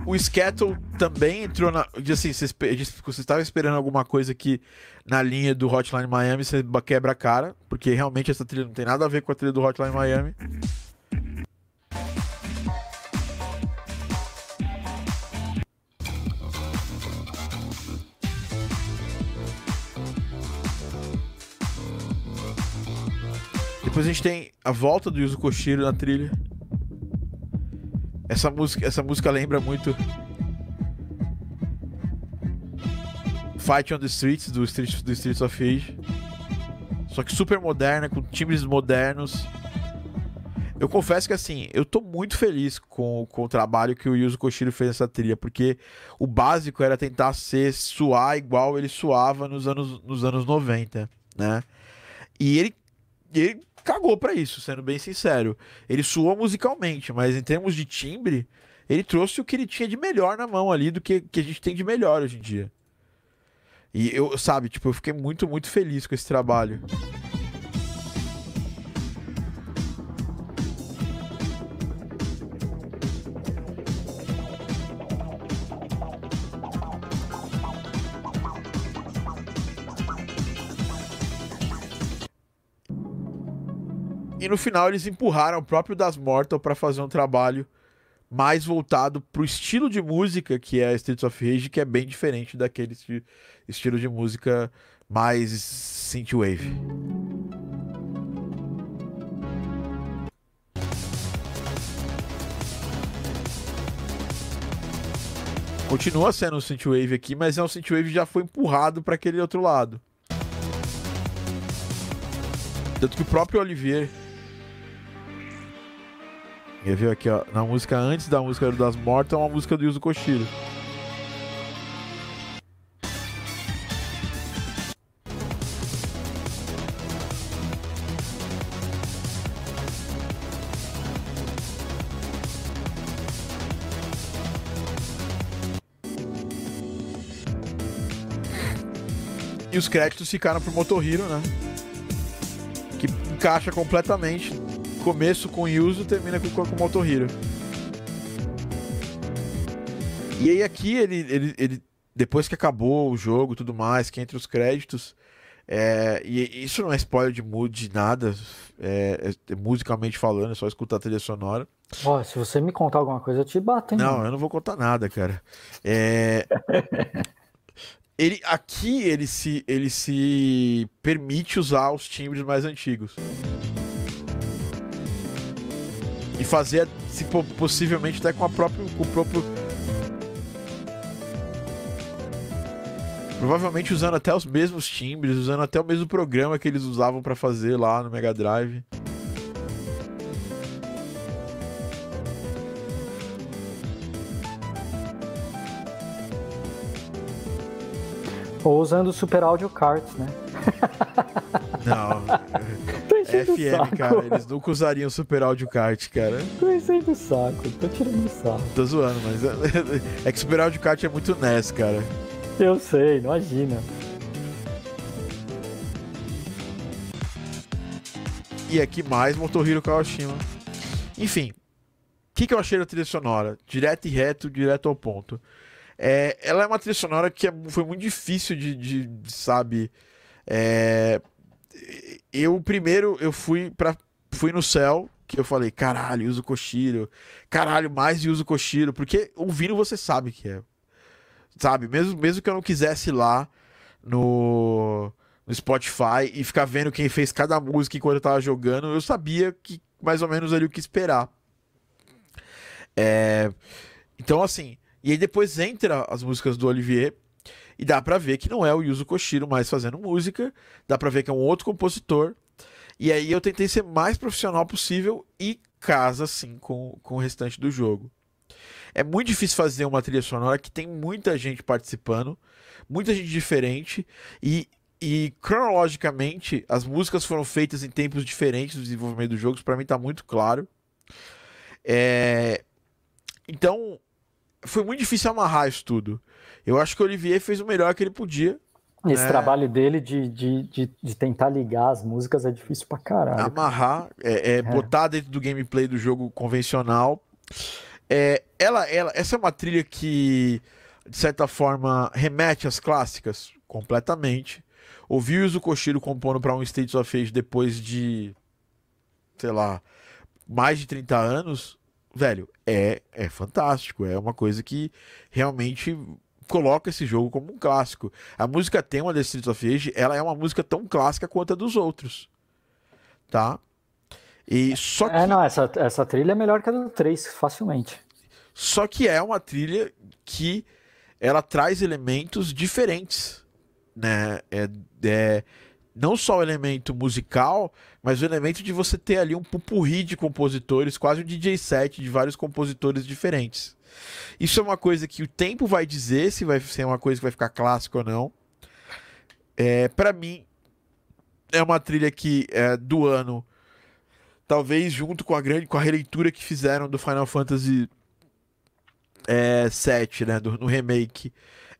[SPEAKER 1] O Skettle também entrou na. Assim, você, você estava esperando alguma coisa que na linha do Hotline Miami você quebra a cara, porque realmente essa trilha não tem nada a ver com a trilha do Hotline Miami. Depois a gente tem a volta do Yuzo Koshiro na trilha. Essa música, essa música lembra muito Fight on the Streets do Streets, do Streets of Rage. Só que super moderna, com timbres modernos. Eu confesso que assim, eu tô muito feliz com, com o trabalho que o Yuzo Koshiro fez nessa trilha, porque o básico era tentar ser suar igual ele suava nos anos, nos anos 90, né? E ele, ele cagou para isso, sendo bem sincero. Ele suou musicalmente, mas em termos de timbre, ele trouxe o que ele tinha de melhor na mão ali do que, que a gente tem de melhor hoje em dia. E eu, sabe, tipo, eu fiquei muito, muito feliz com esse trabalho. E no final eles empurraram o próprio Das Mortal para fazer um trabalho mais voltado pro estilo de música que é Streets of Rage, que é bem diferente daquele esti estilo de música mais synthwave. Continua sendo um synthwave aqui, mas é um synthwave que já foi empurrado para aquele outro lado. Tanto que o próprio Olivier Quer ver aqui, ó, na música antes da música das Mortas, é uma música do Yuzo Koshiro. E os créditos ficaram pro Motohiro, né? Que encaixa completamente começo com Yuzu, termina com, com Motohiro. E aí aqui ele, ele, ele, depois que acabou o jogo e tudo mais, que entre os créditos, é, e isso não é spoiler de mood, de nada, é, é, musicalmente falando, é só escutar a trilha sonora.
[SPEAKER 2] Ó, se você me contar alguma coisa, eu te bato, hein?
[SPEAKER 1] Não, eu não vou contar nada, cara. É... ele, aqui ele se, ele se permite usar os timbres mais antigos e fazer, se possivelmente até com a própria, com o próprio Provavelmente usando até os mesmos timbres, usando até o mesmo programa que eles usavam para fazer lá no Mega Drive.
[SPEAKER 2] Ou usando o Super Audio Cards, né?
[SPEAKER 1] Não. FM, cara. Eles nunca usariam Super Audio Kart, cara.
[SPEAKER 2] Tô enchendo o saco, tô tirando o saco.
[SPEAKER 1] Tô zoando, mas é que Super Audio Kart é muito NES, cara.
[SPEAKER 2] Eu sei, imagina.
[SPEAKER 1] E aqui mais Motohiro Kawashima. Enfim, o que, que eu achei da trilha sonora? Direto e reto, direto ao ponto. É, ela é uma trilha sonora que é, foi muito difícil de, de, de sabe, é, eu primeiro eu fui para fui no céu que eu falei, caralho, uso Koshiro. Caralho, mais uso Koshiro, porque ouvindo você sabe que é. Sabe, mesmo mesmo que eu não quisesse ir lá no no Spotify e ficar vendo quem fez cada música enquanto eu tava jogando, eu sabia que mais ou menos ali o que esperar. É... Então, assim, e aí depois entra as músicas do Olivier, e dá para ver que não é o Yuzo Koshiro mais fazendo música, dá para ver que é um outro compositor. E aí eu tentei ser mais profissional possível e casa assim com, com o restante do jogo. É muito difícil fazer uma trilha sonora que tem muita gente participando, muita gente diferente e, e cronologicamente as músicas foram feitas em tempos diferentes do desenvolvimento dos jogos, para mim tá muito claro. É... Então foi muito difícil amarrar isso tudo. Eu acho que o Olivier fez o melhor que ele podia.
[SPEAKER 2] Esse né? trabalho dele de, de, de, de, tentar ligar as músicas é difícil pra caralho.
[SPEAKER 1] Amarrar, é, é, é. botar dentro do gameplay do jogo convencional. É, ela, ela, essa é uma trilha que, de certa forma, remete às clássicas completamente. Ouvir o Yuzo Koshiro compondo para um States of Age depois de, sei lá, mais de 30 anos, velho, é, é fantástico. É uma coisa que realmente coloca esse jogo como um clássico. A música tema desse Streets of Rage, ela é uma música tão clássica quanto a dos outros. Tá? E só
[SPEAKER 2] é, que... É, não, essa, essa trilha é melhor que a do 3, facilmente.
[SPEAKER 1] Só que é uma trilha que ela traz elementos diferentes, né? É, é, não só o elemento musical, mas o elemento de você ter ali um pupurri de compositores, quase um DJ set de vários compositores diferentes. Isso é uma coisa que o tempo vai dizer se vai ser uma coisa que vai ficar clássica ou não. É, para mim, é uma trilha que é do ano, talvez junto com a grande, com a releitura que fizeram do Final Fantasy é, 7, né, do, no remake,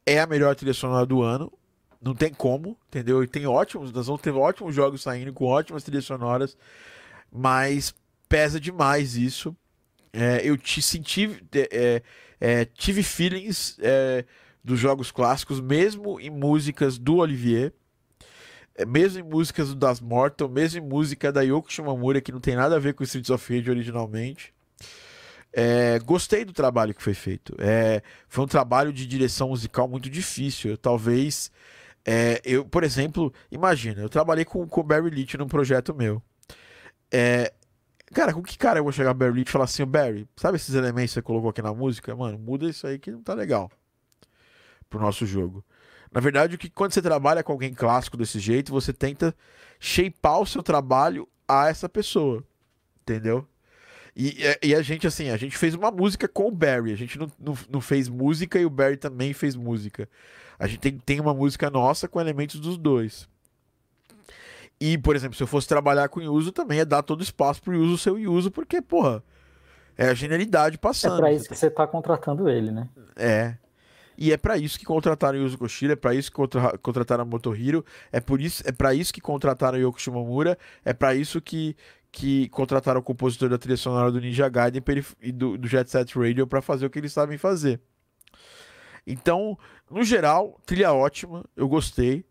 [SPEAKER 1] é a melhor trilha sonora do ano. Não tem como, entendeu? E tem ótimos, nós vamos ter ótimos jogos saindo com ótimas trilhas sonoras, mas pesa demais isso. É, eu te senti. É, é, tive feelings é, dos jogos clássicos, mesmo em músicas do Olivier. É, mesmo em músicas Das Mortal, mesmo em música da Yoko Shimomura, que não tem nada a ver com Streets of Rage originalmente. É, gostei do trabalho que foi feito. É, foi um trabalho de direção musical muito difícil. Talvez. É, eu, por exemplo, imagina, eu trabalhei com, com o Barry Leach num projeto meu. É, cara, com que cara eu vou chegar Barry Leach e falar assim, Barry, sabe esses elementos que você colocou aqui na música? Mano, muda isso aí que não tá legal pro nosso jogo. Na verdade, o que quando você trabalha com alguém clássico desse jeito, você tenta shapear o seu trabalho a essa pessoa. Entendeu? E, e, a gente, assim, a gente fez uma música com o Barry. A gente não, não, não, fez música e o Barry também fez música. A gente tem, tem uma música nossa com elementos dos dois. E, por exemplo, se eu fosse trabalhar com o Yuzo, também é dar todo espaço pro Yuzo ser o Yuzo, porque, porra, é a genialidade passando. É
[SPEAKER 2] pra isso que você tá contratando ele, né?
[SPEAKER 1] É. E é para isso que contrataram o Yuzo Koshiro, é para isso que contra, contrataram a Motohiro, é por isso, é para isso que contrataram o Yoko Shimomura, é para isso que que contrataram o compositor da trilha sonora do Ninja Gaiden e do, do Jet Set Radio para fazer o que eles sabem fazer. Então, no geral, trilha ótima, eu gostei.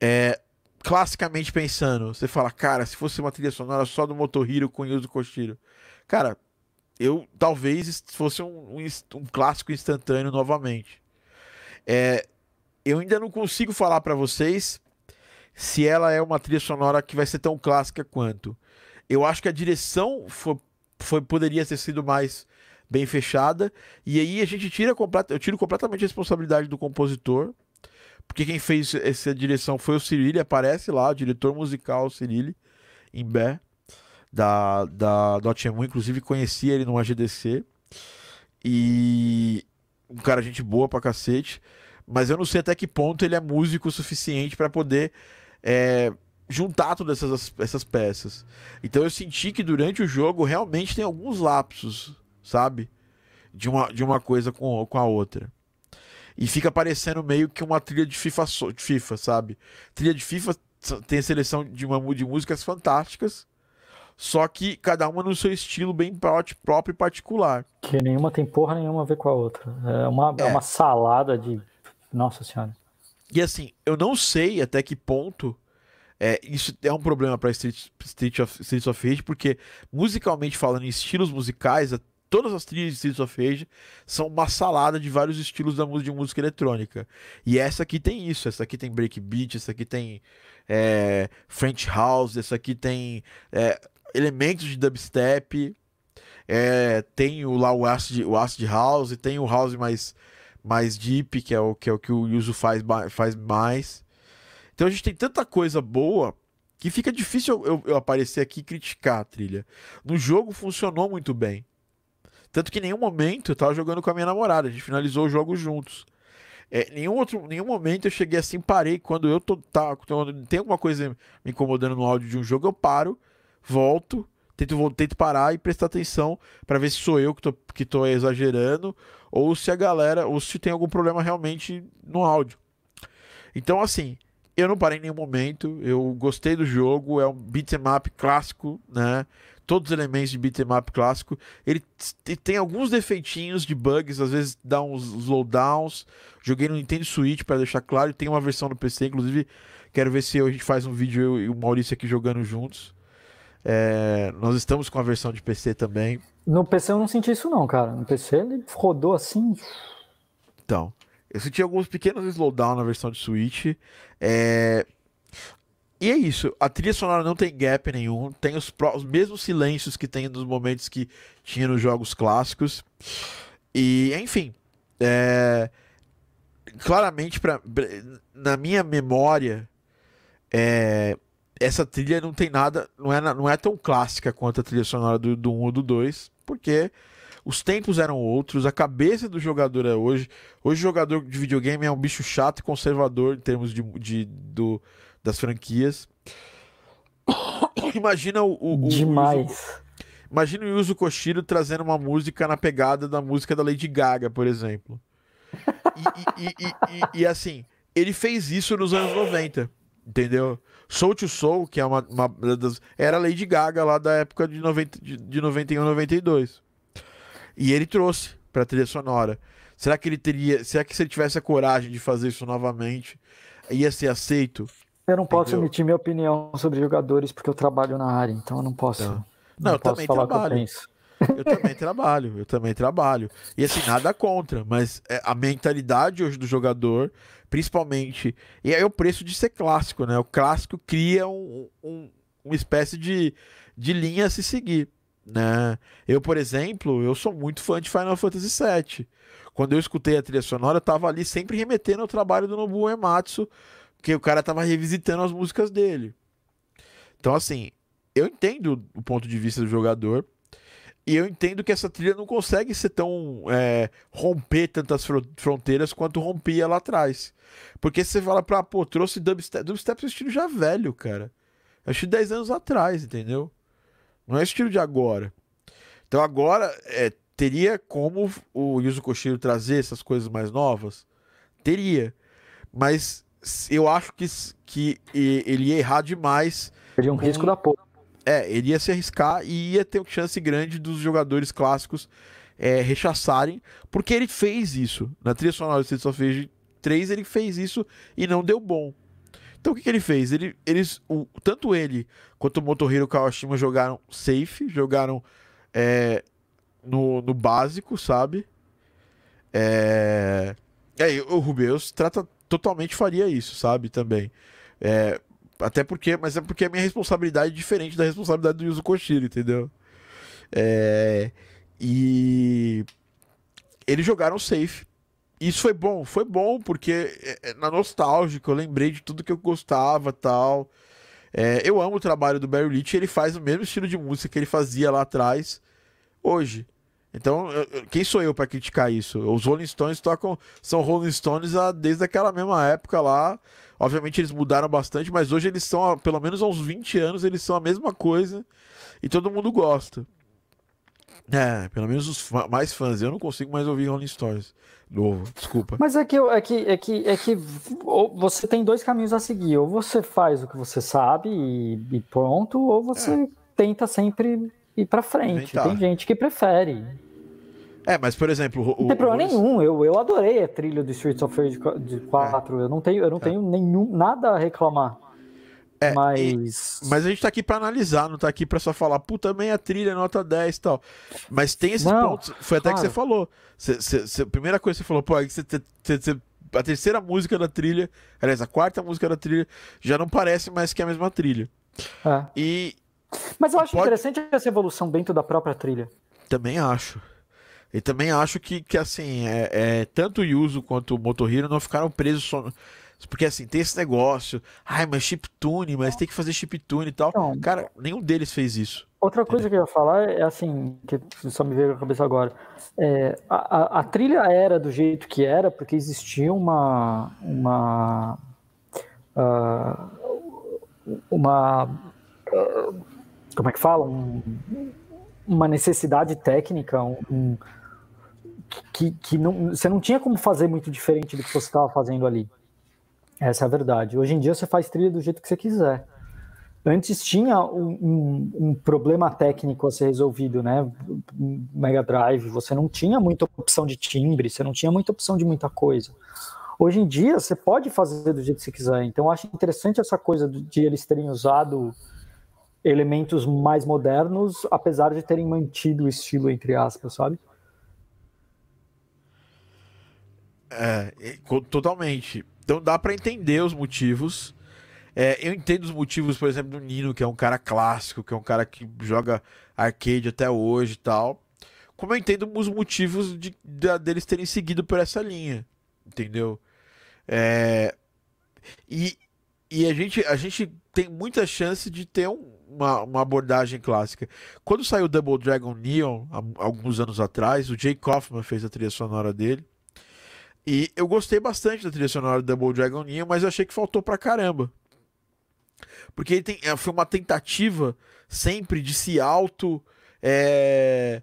[SPEAKER 1] É, classicamente pensando, você fala, cara, se fosse uma trilha sonora só do Motohiro com Yuzo Koshiro, cara, eu talvez fosse um, um, um clássico instantâneo novamente. É, eu ainda não consigo falar para vocês se ela é uma trilha sonora que vai ser tão clássica quanto. Eu acho que a direção foi, foi poderia ter sido mais bem fechada. E aí a gente tira eu tiro completamente a responsabilidade do compositor. Porque quem fez essa direção foi o Cirilli, aparece lá, o diretor musical Cirilli, em Bé, da, da Dotemu, inclusive conheci ele no AGDC. E um cara gente boa pra cacete. Mas eu não sei até que ponto ele é músico o suficiente para poder é, juntar todas essas, essas peças. Então eu senti que durante o jogo realmente tem alguns lapsos, sabe? De uma, de uma coisa com, com a outra. E fica parecendo meio que uma trilha de FIFA, de FIFA, sabe? Trilha de FIFA tem a seleção de uma de músicas fantásticas, só que cada uma no seu estilo bem próprio e particular.
[SPEAKER 2] Que nenhuma tem porra nenhuma a ver com a outra. É uma, é. é uma salada de. Nossa Senhora.
[SPEAKER 1] E assim, eu não sei até que ponto é, isso é um problema para Street, Street of, Streets of Rage, porque musicalmente falando, em estilos musicais, todas as trilhas de Streets of Rage são uma salada de vários estilos da música de música eletrônica. E essa aqui tem isso, essa aqui tem breakbeat, essa aqui tem é, French House, essa aqui tem é, elementos de dubstep, é, tem o, lá o acid, o acid House, tem o House mais, mais deep, que é o que, é o, que o Yuzu faz, faz mais. Então a gente tem tanta coisa boa que fica difícil eu, eu, aparecer aqui e criticar a trilha. No jogo funcionou muito bem. Tanto que em nenhum momento eu tava jogando com a minha namorada, a gente finalizou o jogo juntos. É, nenhum outro, nenhum momento eu cheguei assim, parei. Quando eu tô, tá, quando tem alguma coisa me incomodando no áudio de um jogo, eu paro, volto, tento, tento parar e prestar atenção para ver se sou eu que tô, que tô exagerando ou se a galera, ou se tem algum problema realmente no áudio. Então, assim, eu não parei em nenhum momento, eu gostei do jogo, é um beat'em up clássico, né? Todos os elementos de beat'em up clássico. Ele tem alguns defeitinhos de bugs, às vezes dá uns slowdowns. Joguei no Nintendo Switch para deixar claro, e tem uma versão no PC, inclusive quero ver se a gente faz um vídeo eu e o Maurício aqui jogando juntos. É, nós estamos com a versão de PC também.
[SPEAKER 2] No PC eu não senti isso não, cara. No PC ele rodou assim.
[SPEAKER 1] Então, eu senti alguns pequenos slowdown na versão de Switch. É... E é isso. A trilha sonora não tem gap nenhum. Tem os, os mesmos silêncios que tem nos momentos que tinha nos jogos clássicos. E, enfim. É... Claramente, pra... na minha memória, é... essa trilha não tem nada. Não é, não é tão clássica quanto a trilha sonora do, do 1 ou do 2. Porque os tempos eram outros, a cabeça do jogador é hoje. Hoje o jogador de videogame é um bicho chato e conservador em termos de, de do, das franquias. Imagina o, o,
[SPEAKER 2] Demais.
[SPEAKER 1] O, imagina o Yuzo Koshiro trazendo uma música na pegada da música da Lady Gaga, por exemplo. E, e, e, e, assim, ele fez isso nos anos 90, entendeu? Soul to Soul, que é uma, uma das, era a Lady Gaga lá da época de, 90, de, de 91 92. E ele trouxe para trilha sonora. Será que ele teria, será que se ele tivesse a coragem de fazer isso novamente, ia ser aceito?
[SPEAKER 2] Eu não posso Entendeu? emitir minha opinião sobre jogadores porque eu trabalho na área, então eu não posso. Não,
[SPEAKER 1] não, não eu posso também trabalho. Eu. Eu também trabalho, eu também trabalho. E assim, nada contra, mas é, a mentalidade hoje do jogador, principalmente. E aí o preço de ser clássico, né? O clássico cria um, um, uma espécie de, de linha a se seguir. Né? Eu, por exemplo, eu sou muito fã de Final Fantasy VII. Quando eu escutei a trilha sonora, eu tava ali sempre remetendo ao trabalho do Nobuo Ematsu, porque o cara tava revisitando as músicas dele. Então, assim, eu entendo o ponto de vista do jogador, e eu entendo que essa trilha não consegue ser tão. É, romper tantas fronteiras quanto rompia lá atrás. Porque você fala pra, pô, trouxe dubstep. Dubstep é um estilo já velho, cara. Acho que 10 anos atrás, entendeu? Não é estilo de agora. Então agora é, teria como o Yuzo Koshiro trazer essas coisas mais novas? Teria. Mas eu acho que, que ele ia errar demais.
[SPEAKER 2] Seria um com... risco da porra.
[SPEAKER 1] É, ele ia se arriscar e ia ter uma chance grande dos jogadores clássicos é, rechaçarem, porque ele fez isso. Na trilha sonora do Streets of Rage 3, ele fez isso e não deu bom. Então o que, que ele fez? Ele, eles, o, tanto ele quanto o Motohiro Kawashima jogaram safe, jogaram é, no, no básico, sabe? É, é, o Rubeus trata totalmente faria isso, sabe? Também. É, até porque, mas é porque a minha responsabilidade é diferente da responsabilidade do Yuzo Koshiro, entendeu? É, e eles jogaram safe. Isso foi bom, foi bom, porque é, é, na nostálgica eu lembrei de tudo que eu gostava tal. É, eu amo o trabalho do Barry Leach, ele faz o mesmo estilo de música que ele fazia lá atrás, hoje. Então, quem sou eu para criticar isso? Os Rolling Stones tocam, são Rolling Stones desde aquela mesma época lá. Obviamente eles mudaram bastante, mas hoje eles são, pelo menos há uns 20 anos, eles são a mesma coisa e todo mundo gosta. É, pelo menos os mais fãs. Eu não consigo mais ouvir Rolling Stones novo, desculpa.
[SPEAKER 2] Mas é que, é que, é que, é que você tem dois caminhos a seguir. Ou você faz o que você sabe e, e pronto, ou você é. tenta sempre ir para frente. Tem gente que prefere.
[SPEAKER 1] É, mas por exemplo.
[SPEAKER 2] O, não tem problema o... nenhum. Eu, eu adorei a trilha do Streets of Rage 4. É. Eu não tenho, eu não é. tenho nenhum, nada a reclamar. É, mas...
[SPEAKER 1] E, mas a gente tá aqui para analisar, não tá aqui para só falar, puta, também a trilha, nota 10 e tal. Mas tem esses não, pontos. Foi até claro. que você falou. Cê, cê, cê, a primeira coisa que você falou, pô, é a terceira música da trilha, aliás, a quarta música da trilha, já não parece mais que a mesma trilha.
[SPEAKER 2] É. E, mas eu acho pode... interessante essa evolução dentro da própria trilha.
[SPEAKER 1] Também acho. E também acho que, que assim, é, é, tanto o Yuzo quanto o Motohiro não ficaram presos só. Porque assim, tem esse negócio. Ai, mas chiptune, mas tem que fazer chiptune e tal. Então, Cara, nenhum deles fez isso.
[SPEAKER 2] Outra coisa que eu ia falar é assim, que só me veio a cabeça agora. É, a, a, trilha era do jeito que era, porque existia uma. uma. Uh, uma. Uh, como é que fala? Um, uma necessidade técnica, um, que, que não, você não tinha como fazer muito diferente do que você estava fazendo ali. Essa é a verdade. Hoje em dia você faz trilha do jeito que você quiser. Antes tinha um, um, um, problema técnico a ser resolvido, né? Mega Drive, você não tinha muita opção de timbre, você não tinha muita opção de muita coisa. Hoje em dia você pode fazer do jeito que você quiser. Então eu acho interessante essa coisa de eles terem usado elementos mais modernos, apesar de terem mantido o estilo, entre aspas, sabe?
[SPEAKER 1] É, totalmente. Então dá para entender os motivos. É, eu entendo os motivos, por exemplo, do Nino, que é um cara clássico, que é um cara que joga arcade até hoje e tal. Como eu entendo os motivos de, de deles terem seguido por essa linha, entendeu? É, e, e a gente, a gente tem muita chance de ter um, uma, uma abordagem clássica. Quando saiu Double Dragon Neon, há, alguns anos atrás, o Jay Kaufman fez a trilha sonora dele. E eu gostei bastante da trilha sonora do Double Dragon Neon, mas eu achei que faltou pra caramba. Porque ele tem, é, foi uma tentativa sempre de se auto. É,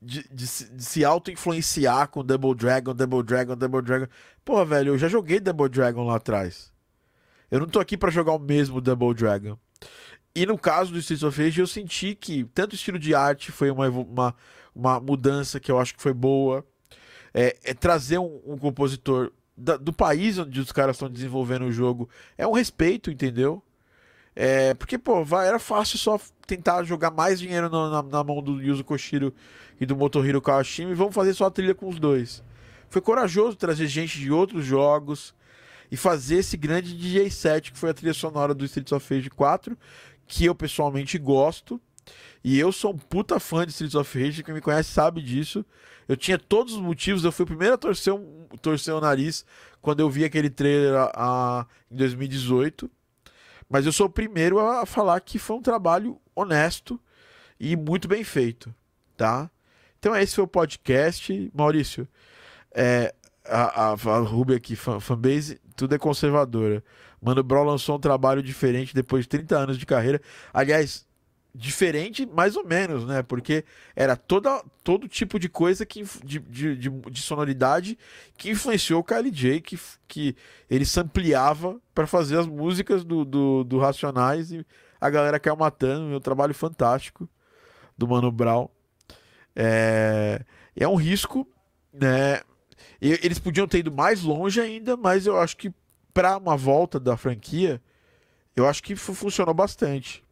[SPEAKER 1] de, de, de, se auto-influenciar com Double Dragon, Double Dragon, Double Dragon. Pô, velho, eu já joguei Double Dragon lá atrás. Eu não tô aqui para jogar o mesmo Double Dragon. E no caso do Streets of Rage, eu senti que tanto o estilo de arte foi uma, uma, uma mudança que eu acho que foi boa. É, é trazer um, um compositor da, do país onde os caras estão desenvolvendo o jogo é um respeito, entendeu? É, porque, pô, vai, era fácil só tentar jogar mais dinheiro na, na, na mão do Yuzo Koshiro e do Motohiro Kawashima e vamos fazer só a trilha com os dois. Foi corajoso trazer gente de outros jogos e fazer esse grande DJ set que foi a trilha sonora do Streets of Rage 4, que eu pessoalmente gosto. E eu sou um puta fã de Streets of Rage, quem me conhece sabe disso. Eu tinha todos os motivos, eu fui o primeiro a torcer, um, torcer o nariz quando eu vi aquele trailer a, a, em 2018. Mas eu sou o primeiro a falar que foi um trabalho honesto e muito bem feito, tá? Então esse foi o podcast. Maurício, é, a, a, a Ruby aqui, fan, fanbase, tudo é conservadora. Mano Brown lançou um trabalho diferente depois de 30 anos de carreira. Aliás, diferente mais ou menos, né? Porque era toda, todo tipo de coisa que, de, de, de, de sonoridade que influenciou o KLJ, que, que ele sampleava para fazer as músicas do, do, do, Racionais e a galera caiu matando. Meu trabalho fantástico do Mano Brown. É, é um risco, né? E, eles podiam ter ido mais longe ainda, mas eu acho que para uma volta da franquia, eu acho que funcionou bastante.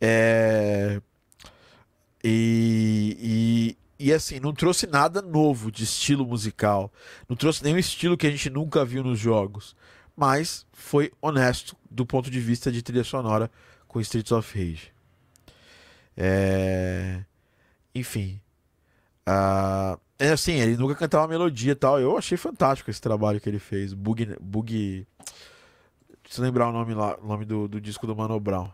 [SPEAKER 1] É... E, e, e assim, não trouxe nada novo de estilo musical. Não trouxe nenhum estilo que a gente nunca viu nos jogos. Mas foi honesto do ponto de vista de trilha sonora com Streets of Rage. É... Enfim. Uh... É assim, ele nunca cantava melodia e tal. Eu achei fantástico esse trabalho que ele fez. Bug. Bug... Eu lembrar o nome lá, o nome do, do disco do Mano Brown.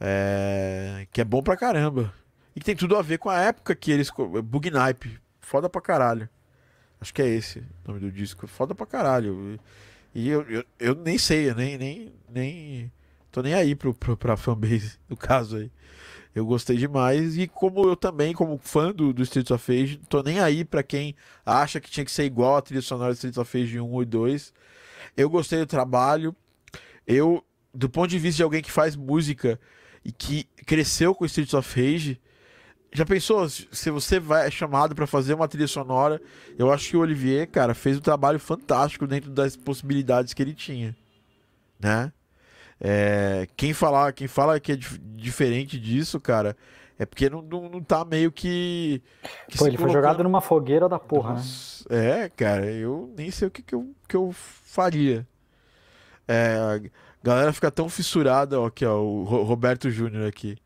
[SPEAKER 1] É, que é bom pra caramba. E que tem tudo a ver com a época que eles. Bugnipe. Foda pra caralho. Acho que é esse o nome do disco. Foda pra caralho. E eu, eu, eu nem sei, eu nem, nem, nem. Tô nem aí pro, pro, pra fanbase, no caso aí. Eu gostei demais. E como eu também, como fã do, do Streets of Rage, tô nem aí pra quem acha que tinha que ser igual a trilha sonora do Streets of Rage 1 e 2. Eu gostei do trabalho. Eu, do ponto de vista de alguém que faz música e que cresceu com Streets of Rage. Já pensou se você vai é chamado para fazer uma trilha sonora? Eu acho que o Olivier, cara, fez um trabalho fantástico dentro das possibilidades que ele tinha, né? É, quem falar, quem fala que é diferente disso, cara, é porque não, não, não tá meio que.
[SPEAKER 2] que Pô, ele colocando... foi jogado numa fogueira da porra, né? Nossa,
[SPEAKER 1] né? É, cara, eu nem sei o que, que, eu, que eu faria. É, galera fica tão fissurada, ó, aqui, ó, o Roberto Júnior aqui.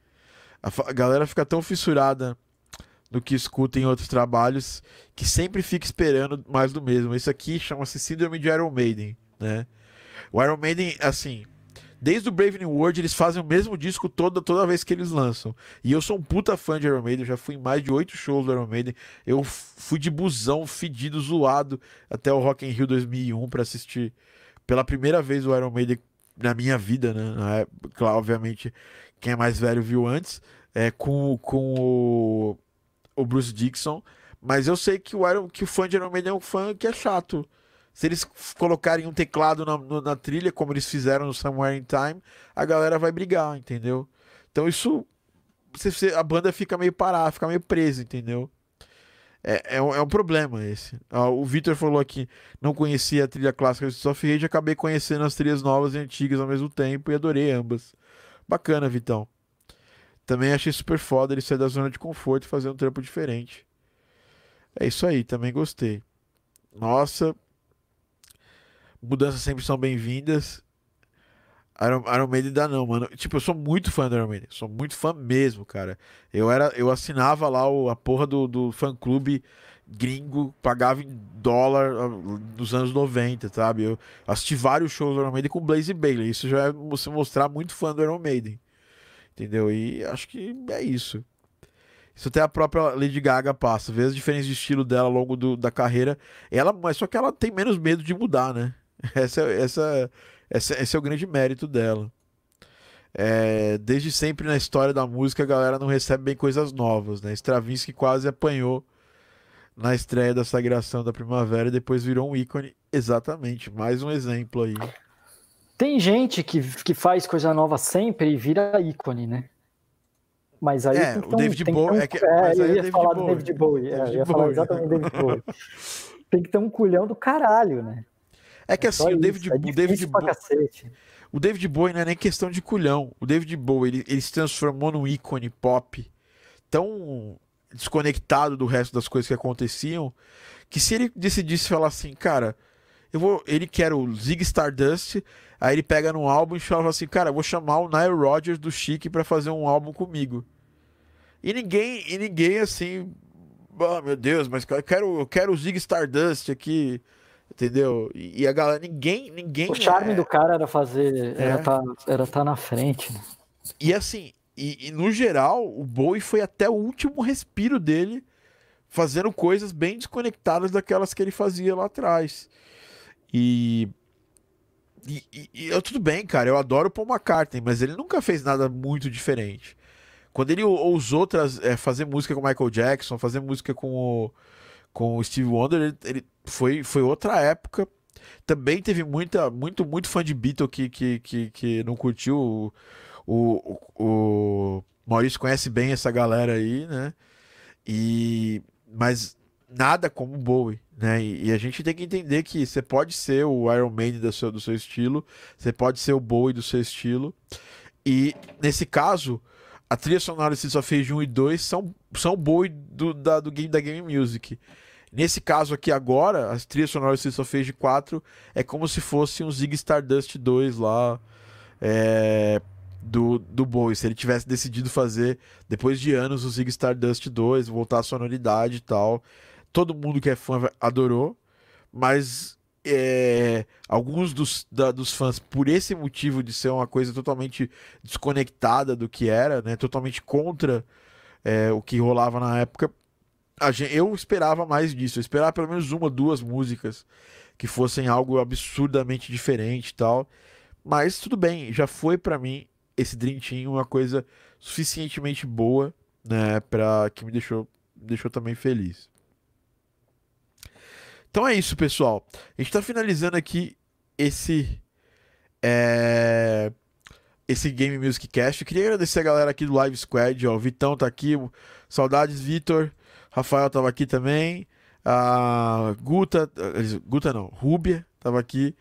[SPEAKER 1] A galera fica tão fissurada no que escuta em outros trabalhos que sempre fica esperando mais do mesmo. Isso aqui chama-se Síndrome de Iron Maiden, né? O Iron Maiden, assim, desde o Brave New World eles fazem o mesmo disco toda, toda vez que eles lançam. E eu sou um puta fã de Iron Maiden, já fui em mais de oito shows do Iron Maiden. Eu fui de busão, fedido, zoado até o Rock in Rio 2001 para assistir pela primeira vez o Iron Maiden na minha vida, né? Claro, obviamente, quem é mais velho viu antes, é, com, com o, o Bruce Dixon. Mas eu sei que o, Iron, que o fã de Iron Maiden é um fã que é chato. Se eles colocarem um teclado na, no, na trilha, como eles fizeram no Somewhere in Time, a galera vai brigar, entendeu? Então isso. A banda fica meio parada, fica meio presa, entendeu? É, é, um, é um problema esse. o Victor falou aqui, não conhecia a trilha clássica de Soft Rage, acabei conhecendo as trilhas novas e antigas ao mesmo tempo e adorei ambas. Bacana, Vitão. Também achei super foda ele sair da zona de conforto e fazer um trampo diferente. É isso aí, também gostei. Nossa, mudanças sempre são bem-vindas. Iron, Iron Maiden dá não, mano. Tipo, eu sou muito fã do Iron Maiden. Sou muito fã mesmo, cara. Eu era, eu assinava lá o, a porra do, do fã clube gringo, pagava em dólar ah, nos anos 90, sabe? Eu assisti vários shows do Iron Maiden com Blaze Bailey. Isso já é você mostrar muito fã do Iron Maiden. Entendeu? E acho que é isso. Isso até a própria Lady Gaga passa. Vê as diferenças de estilo dela ao longo do, da carreira. Ela, mas só que ela tem menos medo de mudar, né? Essa, essa esse, esse é o grande mérito dela. É, desde sempre na história da música a galera não recebe bem coisas novas, né? Stravinsky quase apanhou na estreia da Sagração da Primavera e depois virou um ícone. Exatamente, mais um exemplo aí.
[SPEAKER 2] Tem gente que, que faz coisa nova sempre e vira ícone, né? Mas aí
[SPEAKER 1] é, o David Bowie.
[SPEAKER 2] Um, é, que, é, eu ia falar do David Bowie. É, eu ia falar exatamente do David Bowie. tem que ter um culhão do caralho, né?
[SPEAKER 1] É que assim, o David, é o David Bowie. o David Bowie não é nem questão de culhão. O David Bowie, ele, ele se transformou num ícone pop tão desconectado do resto das coisas que aconteciam, que se ele decidisse falar assim, cara, eu vou, ele quer o Zig Stardust, aí ele pega num álbum e fala assim, cara, eu vou chamar o Nile Rodgers do Chic para fazer um álbum comigo. E ninguém, e ninguém assim, oh, meu Deus, mas eu quero, eu quero o Zig Stardust aqui, entendeu? E, a galera, ninguém, ninguém.
[SPEAKER 2] O charme é... do cara era fazer, é. era tá, era tá na frente. Né?
[SPEAKER 1] E assim, e, e, no geral, o Bowie foi até o último respiro dele fazendo coisas bem desconectadas daquelas que ele fazia lá atrás. E, e, e, e eu, tudo bem, cara, eu adoro Paul McCartney, mas ele nunca fez nada muito diferente. Quando ele ousou é, fazer música com Michael Jackson, fazer música com o, com o Steve Wonder, ele, ele, foi, foi outra época. Também teve muita, muito, muito fã de Beatle que, que, que, que não curtiu o, o, o Maurício conhece bem essa galera aí, né? E mas nada como Bowie, né? E, e, a gente tem que entender que você pode ser o Iron Maiden do seu, do seu estilo, você pode ser o Bowie do seu estilo. E nesse caso, a trilha sonora de só fez 1 e 2 são são Bowie do, da, do game da Game Music. Nesse caso aqui agora, as trilhas sonoras de só fez de 4 é como se fosse um Zig Stardust 2 lá. É, do, do Bowie. Se ele tivesse decidido fazer, depois de anos, o Zig Stardust 2, voltar a sonoridade e tal. Todo mundo que é fã adorou, mas é, alguns dos, da, dos fãs, por esse motivo de ser uma coisa totalmente desconectada do que era, né, totalmente contra é, o que rolava na época, gente, eu esperava mais disso. Eu esperava pelo menos uma, duas músicas que fossem algo absurdamente diferente e tal. Mas tudo bem, já foi para mim esse Team uma coisa suficientemente boa, né, para que me deixou, deixou também feliz. Então é isso, pessoal. A gente está finalizando aqui esse é, esse Game Music Cast. Eu queria agradecer a galera aqui do Live Squad, ó. O Vitão tá aqui, saudades Vitor. Rafael tava aqui também. A Guta, Guta não, Rúbia tava aqui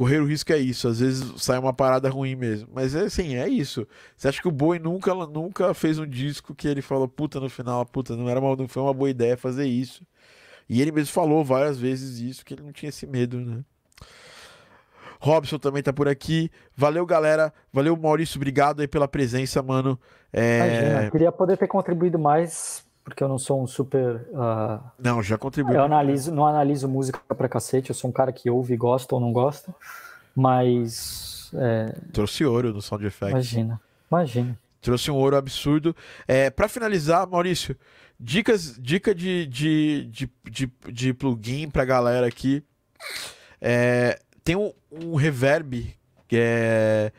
[SPEAKER 1] correr o risco é isso. Às vezes sai uma parada ruim mesmo. Mas é assim, é isso. Você acha que o Boi nunca, nunca fez um disco que ele falou, puta, no final, puta, não, era uma, não foi uma boa ideia fazer isso. E ele mesmo falou várias vezes isso, que ele não tinha esse medo, né? Robson também tá por aqui. Valeu, galera. Valeu, Maurício. Obrigado aí pela presença, mano.
[SPEAKER 2] É... Imagina, queria poder ter contribuído mais porque eu não sou um super. Uh...
[SPEAKER 1] Não, já contribuiu.
[SPEAKER 2] Eu analiso, não analiso música pra cacete, eu sou um cara que ouve, gosta ou não gosta, mas. É...
[SPEAKER 1] Trouxe ouro no Sound Effect.
[SPEAKER 2] Imagina, imagina.
[SPEAKER 1] Trouxe um ouro absurdo. É, para finalizar, Maurício, dicas, dica de, de, de, de, de plugin pra galera aqui. É, tem um, um reverb que é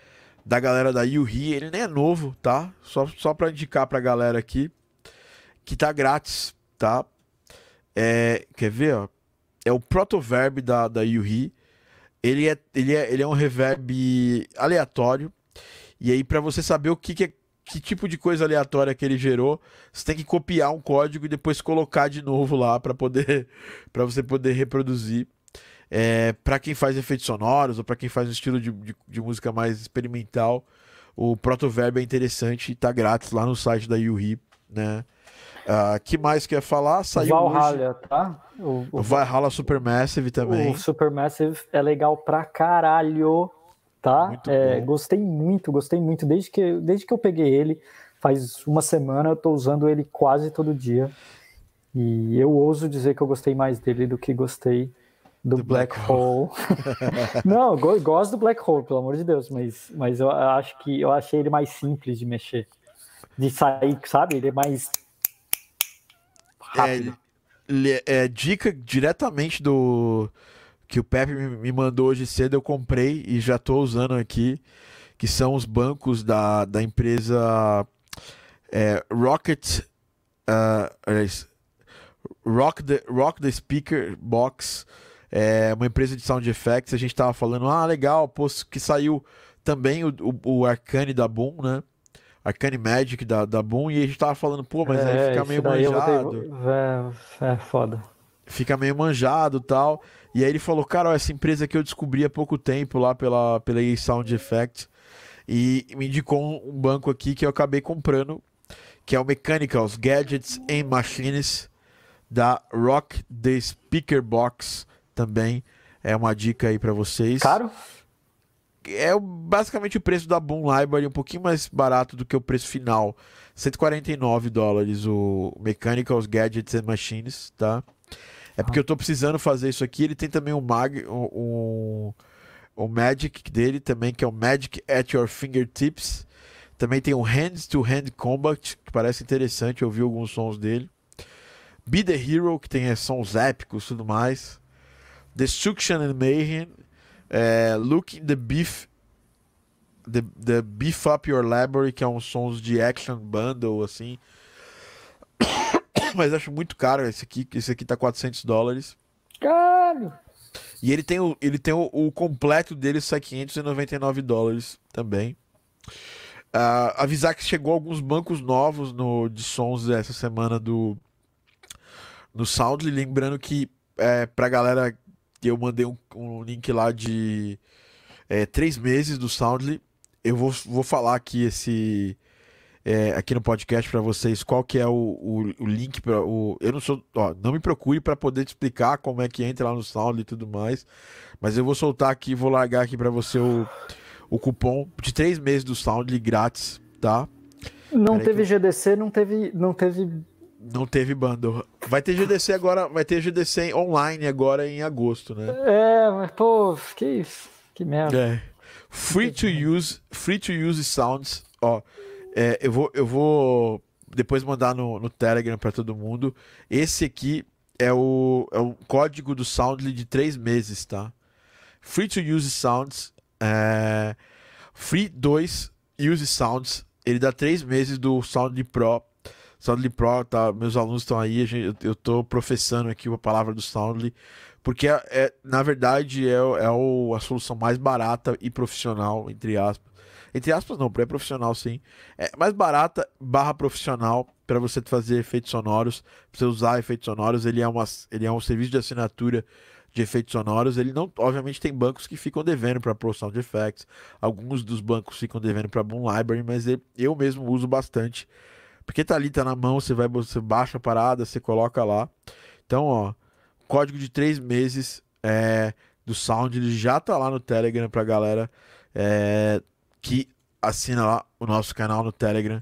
[SPEAKER 1] da galera da Yuhi, ele nem é novo, tá? Só, só pra indicar pra galera aqui que tá grátis, tá? É, quer ver, ó? É o protoverb da, da Yuhi. Ele é, ele, é, ele é um reverb aleatório. E aí, para você saber o que, que, é, que tipo de coisa aleatória que ele gerou, você tem que copiar um código e depois colocar de novo lá para poder para você poder reproduzir. É, para quem faz efeitos sonoros ou para quem faz um estilo de, de, de, música mais experimental, o protoverb é interessante e tá grátis lá no site da Yuhi, né? Uh, que mais quer falar?
[SPEAKER 2] Saiu Valhalla, hoje... tá?
[SPEAKER 1] O, o, Valhalla Supermassive também.
[SPEAKER 2] O Supermassive é legal pra caralho, tá? Muito é, gostei muito, gostei muito. Desde que, desde que eu peguei ele, faz uma semana, eu tô usando ele quase todo dia. E eu ouso dizer que eu gostei mais dele do que gostei do, do Black, Black, Hole. Não, eu gosto do Black Hole, pelo amor de Deus, mas, mas eu acho que eu achei ele mais simples de mexer. De sair, sabe? Ele é mais
[SPEAKER 1] rápido. É, é, dica diretamente do que o Pepe me mandou hoje cedo, eu comprei e já estou usando aqui, que são os bancos da, da empresa é, Rocket uh, Rock, the, Rock the Speaker Box, é uma empresa de sound effects. A gente estava falando, ah, legal, pô, que saiu também o, o, o Arcane da Boom, né? Arcane Magic da, da Boom, e a gente tava falando, pô, mas é, aí fica meio manjado.
[SPEAKER 2] É, é foda.
[SPEAKER 1] fica meio manjado tal. E aí ele falou, cara, ó, essa empresa que eu descobri há pouco tempo lá pela, pela Sound Effect e me indicou um banco aqui que eu acabei comprando, que é o Mechanicals Gadgets and Machines da Rock the Speaker Box também. É uma dica aí para vocês.
[SPEAKER 2] Caro?
[SPEAKER 1] É basicamente o preço da Boom Library, um pouquinho mais barato do que o preço final. 149 dólares o Mechanicals Gadgets and Machines, tá? É porque eu tô precisando fazer isso aqui. Ele tem também um Mag, um, o Magic dele também, que é o Magic at Your Fingertips. Também tem o Hands to Hand Combat, que parece interessante, eu ouvi alguns sons dele. Be the Hero, que tem é, sons épicos e tudo mais. Destruction and Mayhem. É, Look the Beef. The, the Beef Up Your Library, que é uns sons de action bundle, assim. Mas acho muito caro esse aqui. Esse aqui tá 400 dólares.
[SPEAKER 2] Caralho!
[SPEAKER 1] E ele tem o, ele tem o, o completo dele, sai 599 dólares também. Uh, avisar que chegou alguns bancos novos no, de sons essa semana do no Soundly. Lembrando que é, pra galera eu mandei um, um link lá de é, três meses do Soundly. Eu vou, vou falar aqui esse é, aqui no podcast para vocês qual que é o, o, o link para o. Eu não sou. Ó, não me procure para poder te explicar como é que entra lá no Sound e tudo mais. Mas eu vou soltar aqui, vou largar aqui para você o, o cupom de três meses do Sound grátis, tá?
[SPEAKER 2] Não Pera teve GDC, não teve, não teve.
[SPEAKER 1] Não teve bundle. Vai ter GDC agora, vai ter GDC online agora em agosto, né?
[SPEAKER 2] É, mas pô, que, que merda.
[SPEAKER 1] É. Free to use, free to use sounds, ó. É, eu, vou, eu vou depois mandar no, no Telegram para todo mundo. Esse aqui é o, é o código do Soundly de três meses, tá? Free to use sounds. É, free 2 use sounds. Ele dá três meses do Soundly Pro. Soundly Pro, tá? Meus alunos estão aí. Gente, eu estou professando aqui a palavra do Soundly. Porque, é, é na verdade, é, é o, a solução mais barata e profissional, entre aspas, entre aspas, não, é profissional sim. É mais barata barra profissional para você fazer efeitos sonoros, para você usar efeitos sonoros. Ele é, uma, ele é um serviço de assinatura de efeitos sonoros. Ele não, obviamente, tem bancos que ficam devendo para Pro Sound Effects. Alguns dos bancos ficam devendo para Boom Library, mas eu mesmo uso bastante. Porque tá ali, tá na mão, você vai, você baixa a parada, você coloca lá. Então, ó, código de três meses é, do Sound, ele já tá lá no Telegram pra galera. É, que assina lá o nosso canal no Telegram.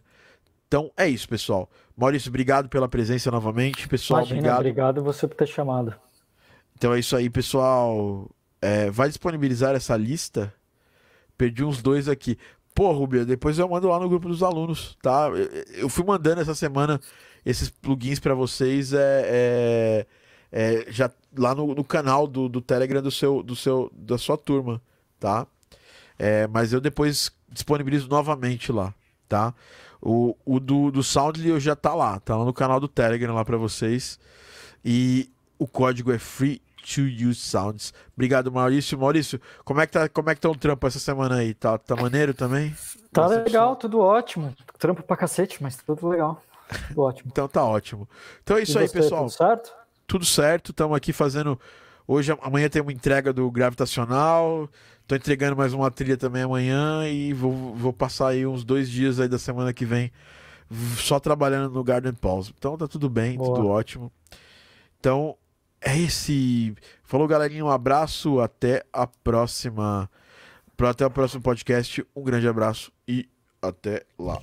[SPEAKER 1] Então é isso, pessoal. Maurício, obrigado pela presença novamente. Pessoal,
[SPEAKER 2] Imagina,
[SPEAKER 1] obrigado.
[SPEAKER 2] Obrigado você por ter chamado.
[SPEAKER 1] Então é isso aí, pessoal. É, vai disponibilizar essa lista? Perdi uns dois aqui. Pô, Rubio, depois eu mando lá no grupo dos alunos, tá? Eu fui mandando essa semana esses plugins para vocês é, é, é, já lá no, no canal do, do Telegram do seu, do seu, da sua turma, tá? É, mas eu depois disponibilizo novamente lá, tá? O, o do, do Soundly já tá lá, tá lá no canal do Telegram lá para vocês. E o código é free to use sounds. Obrigado, Maurício. Maurício, como é que tá, como é que tá o trampo essa semana aí? Tá, tá maneiro também?
[SPEAKER 2] Tá legal, tudo ótimo. Trampo pra cacete, mas tudo legal. Tudo ótimo.
[SPEAKER 1] então tá ótimo. Então é isso e aí, você, pessoal.
[SPEAKER 2] Tudo certo?
[SPEAKER 1] Tudo certo. Estamos aqui fazendo Hoje, amanhã tem uma entrega do Gravitacional. Tô entregando mais uma trilha também amanhã e vou, vou passar aí uns dois dias aí da semana que vem só trabalhando no Garden Pause. Então tá tudo bem, Boa. tudo ótimo. Então é esse. Falou, galerinha. Um abraço. Até a próxima. Até o próximo podcast. Um grande abraço e até lá.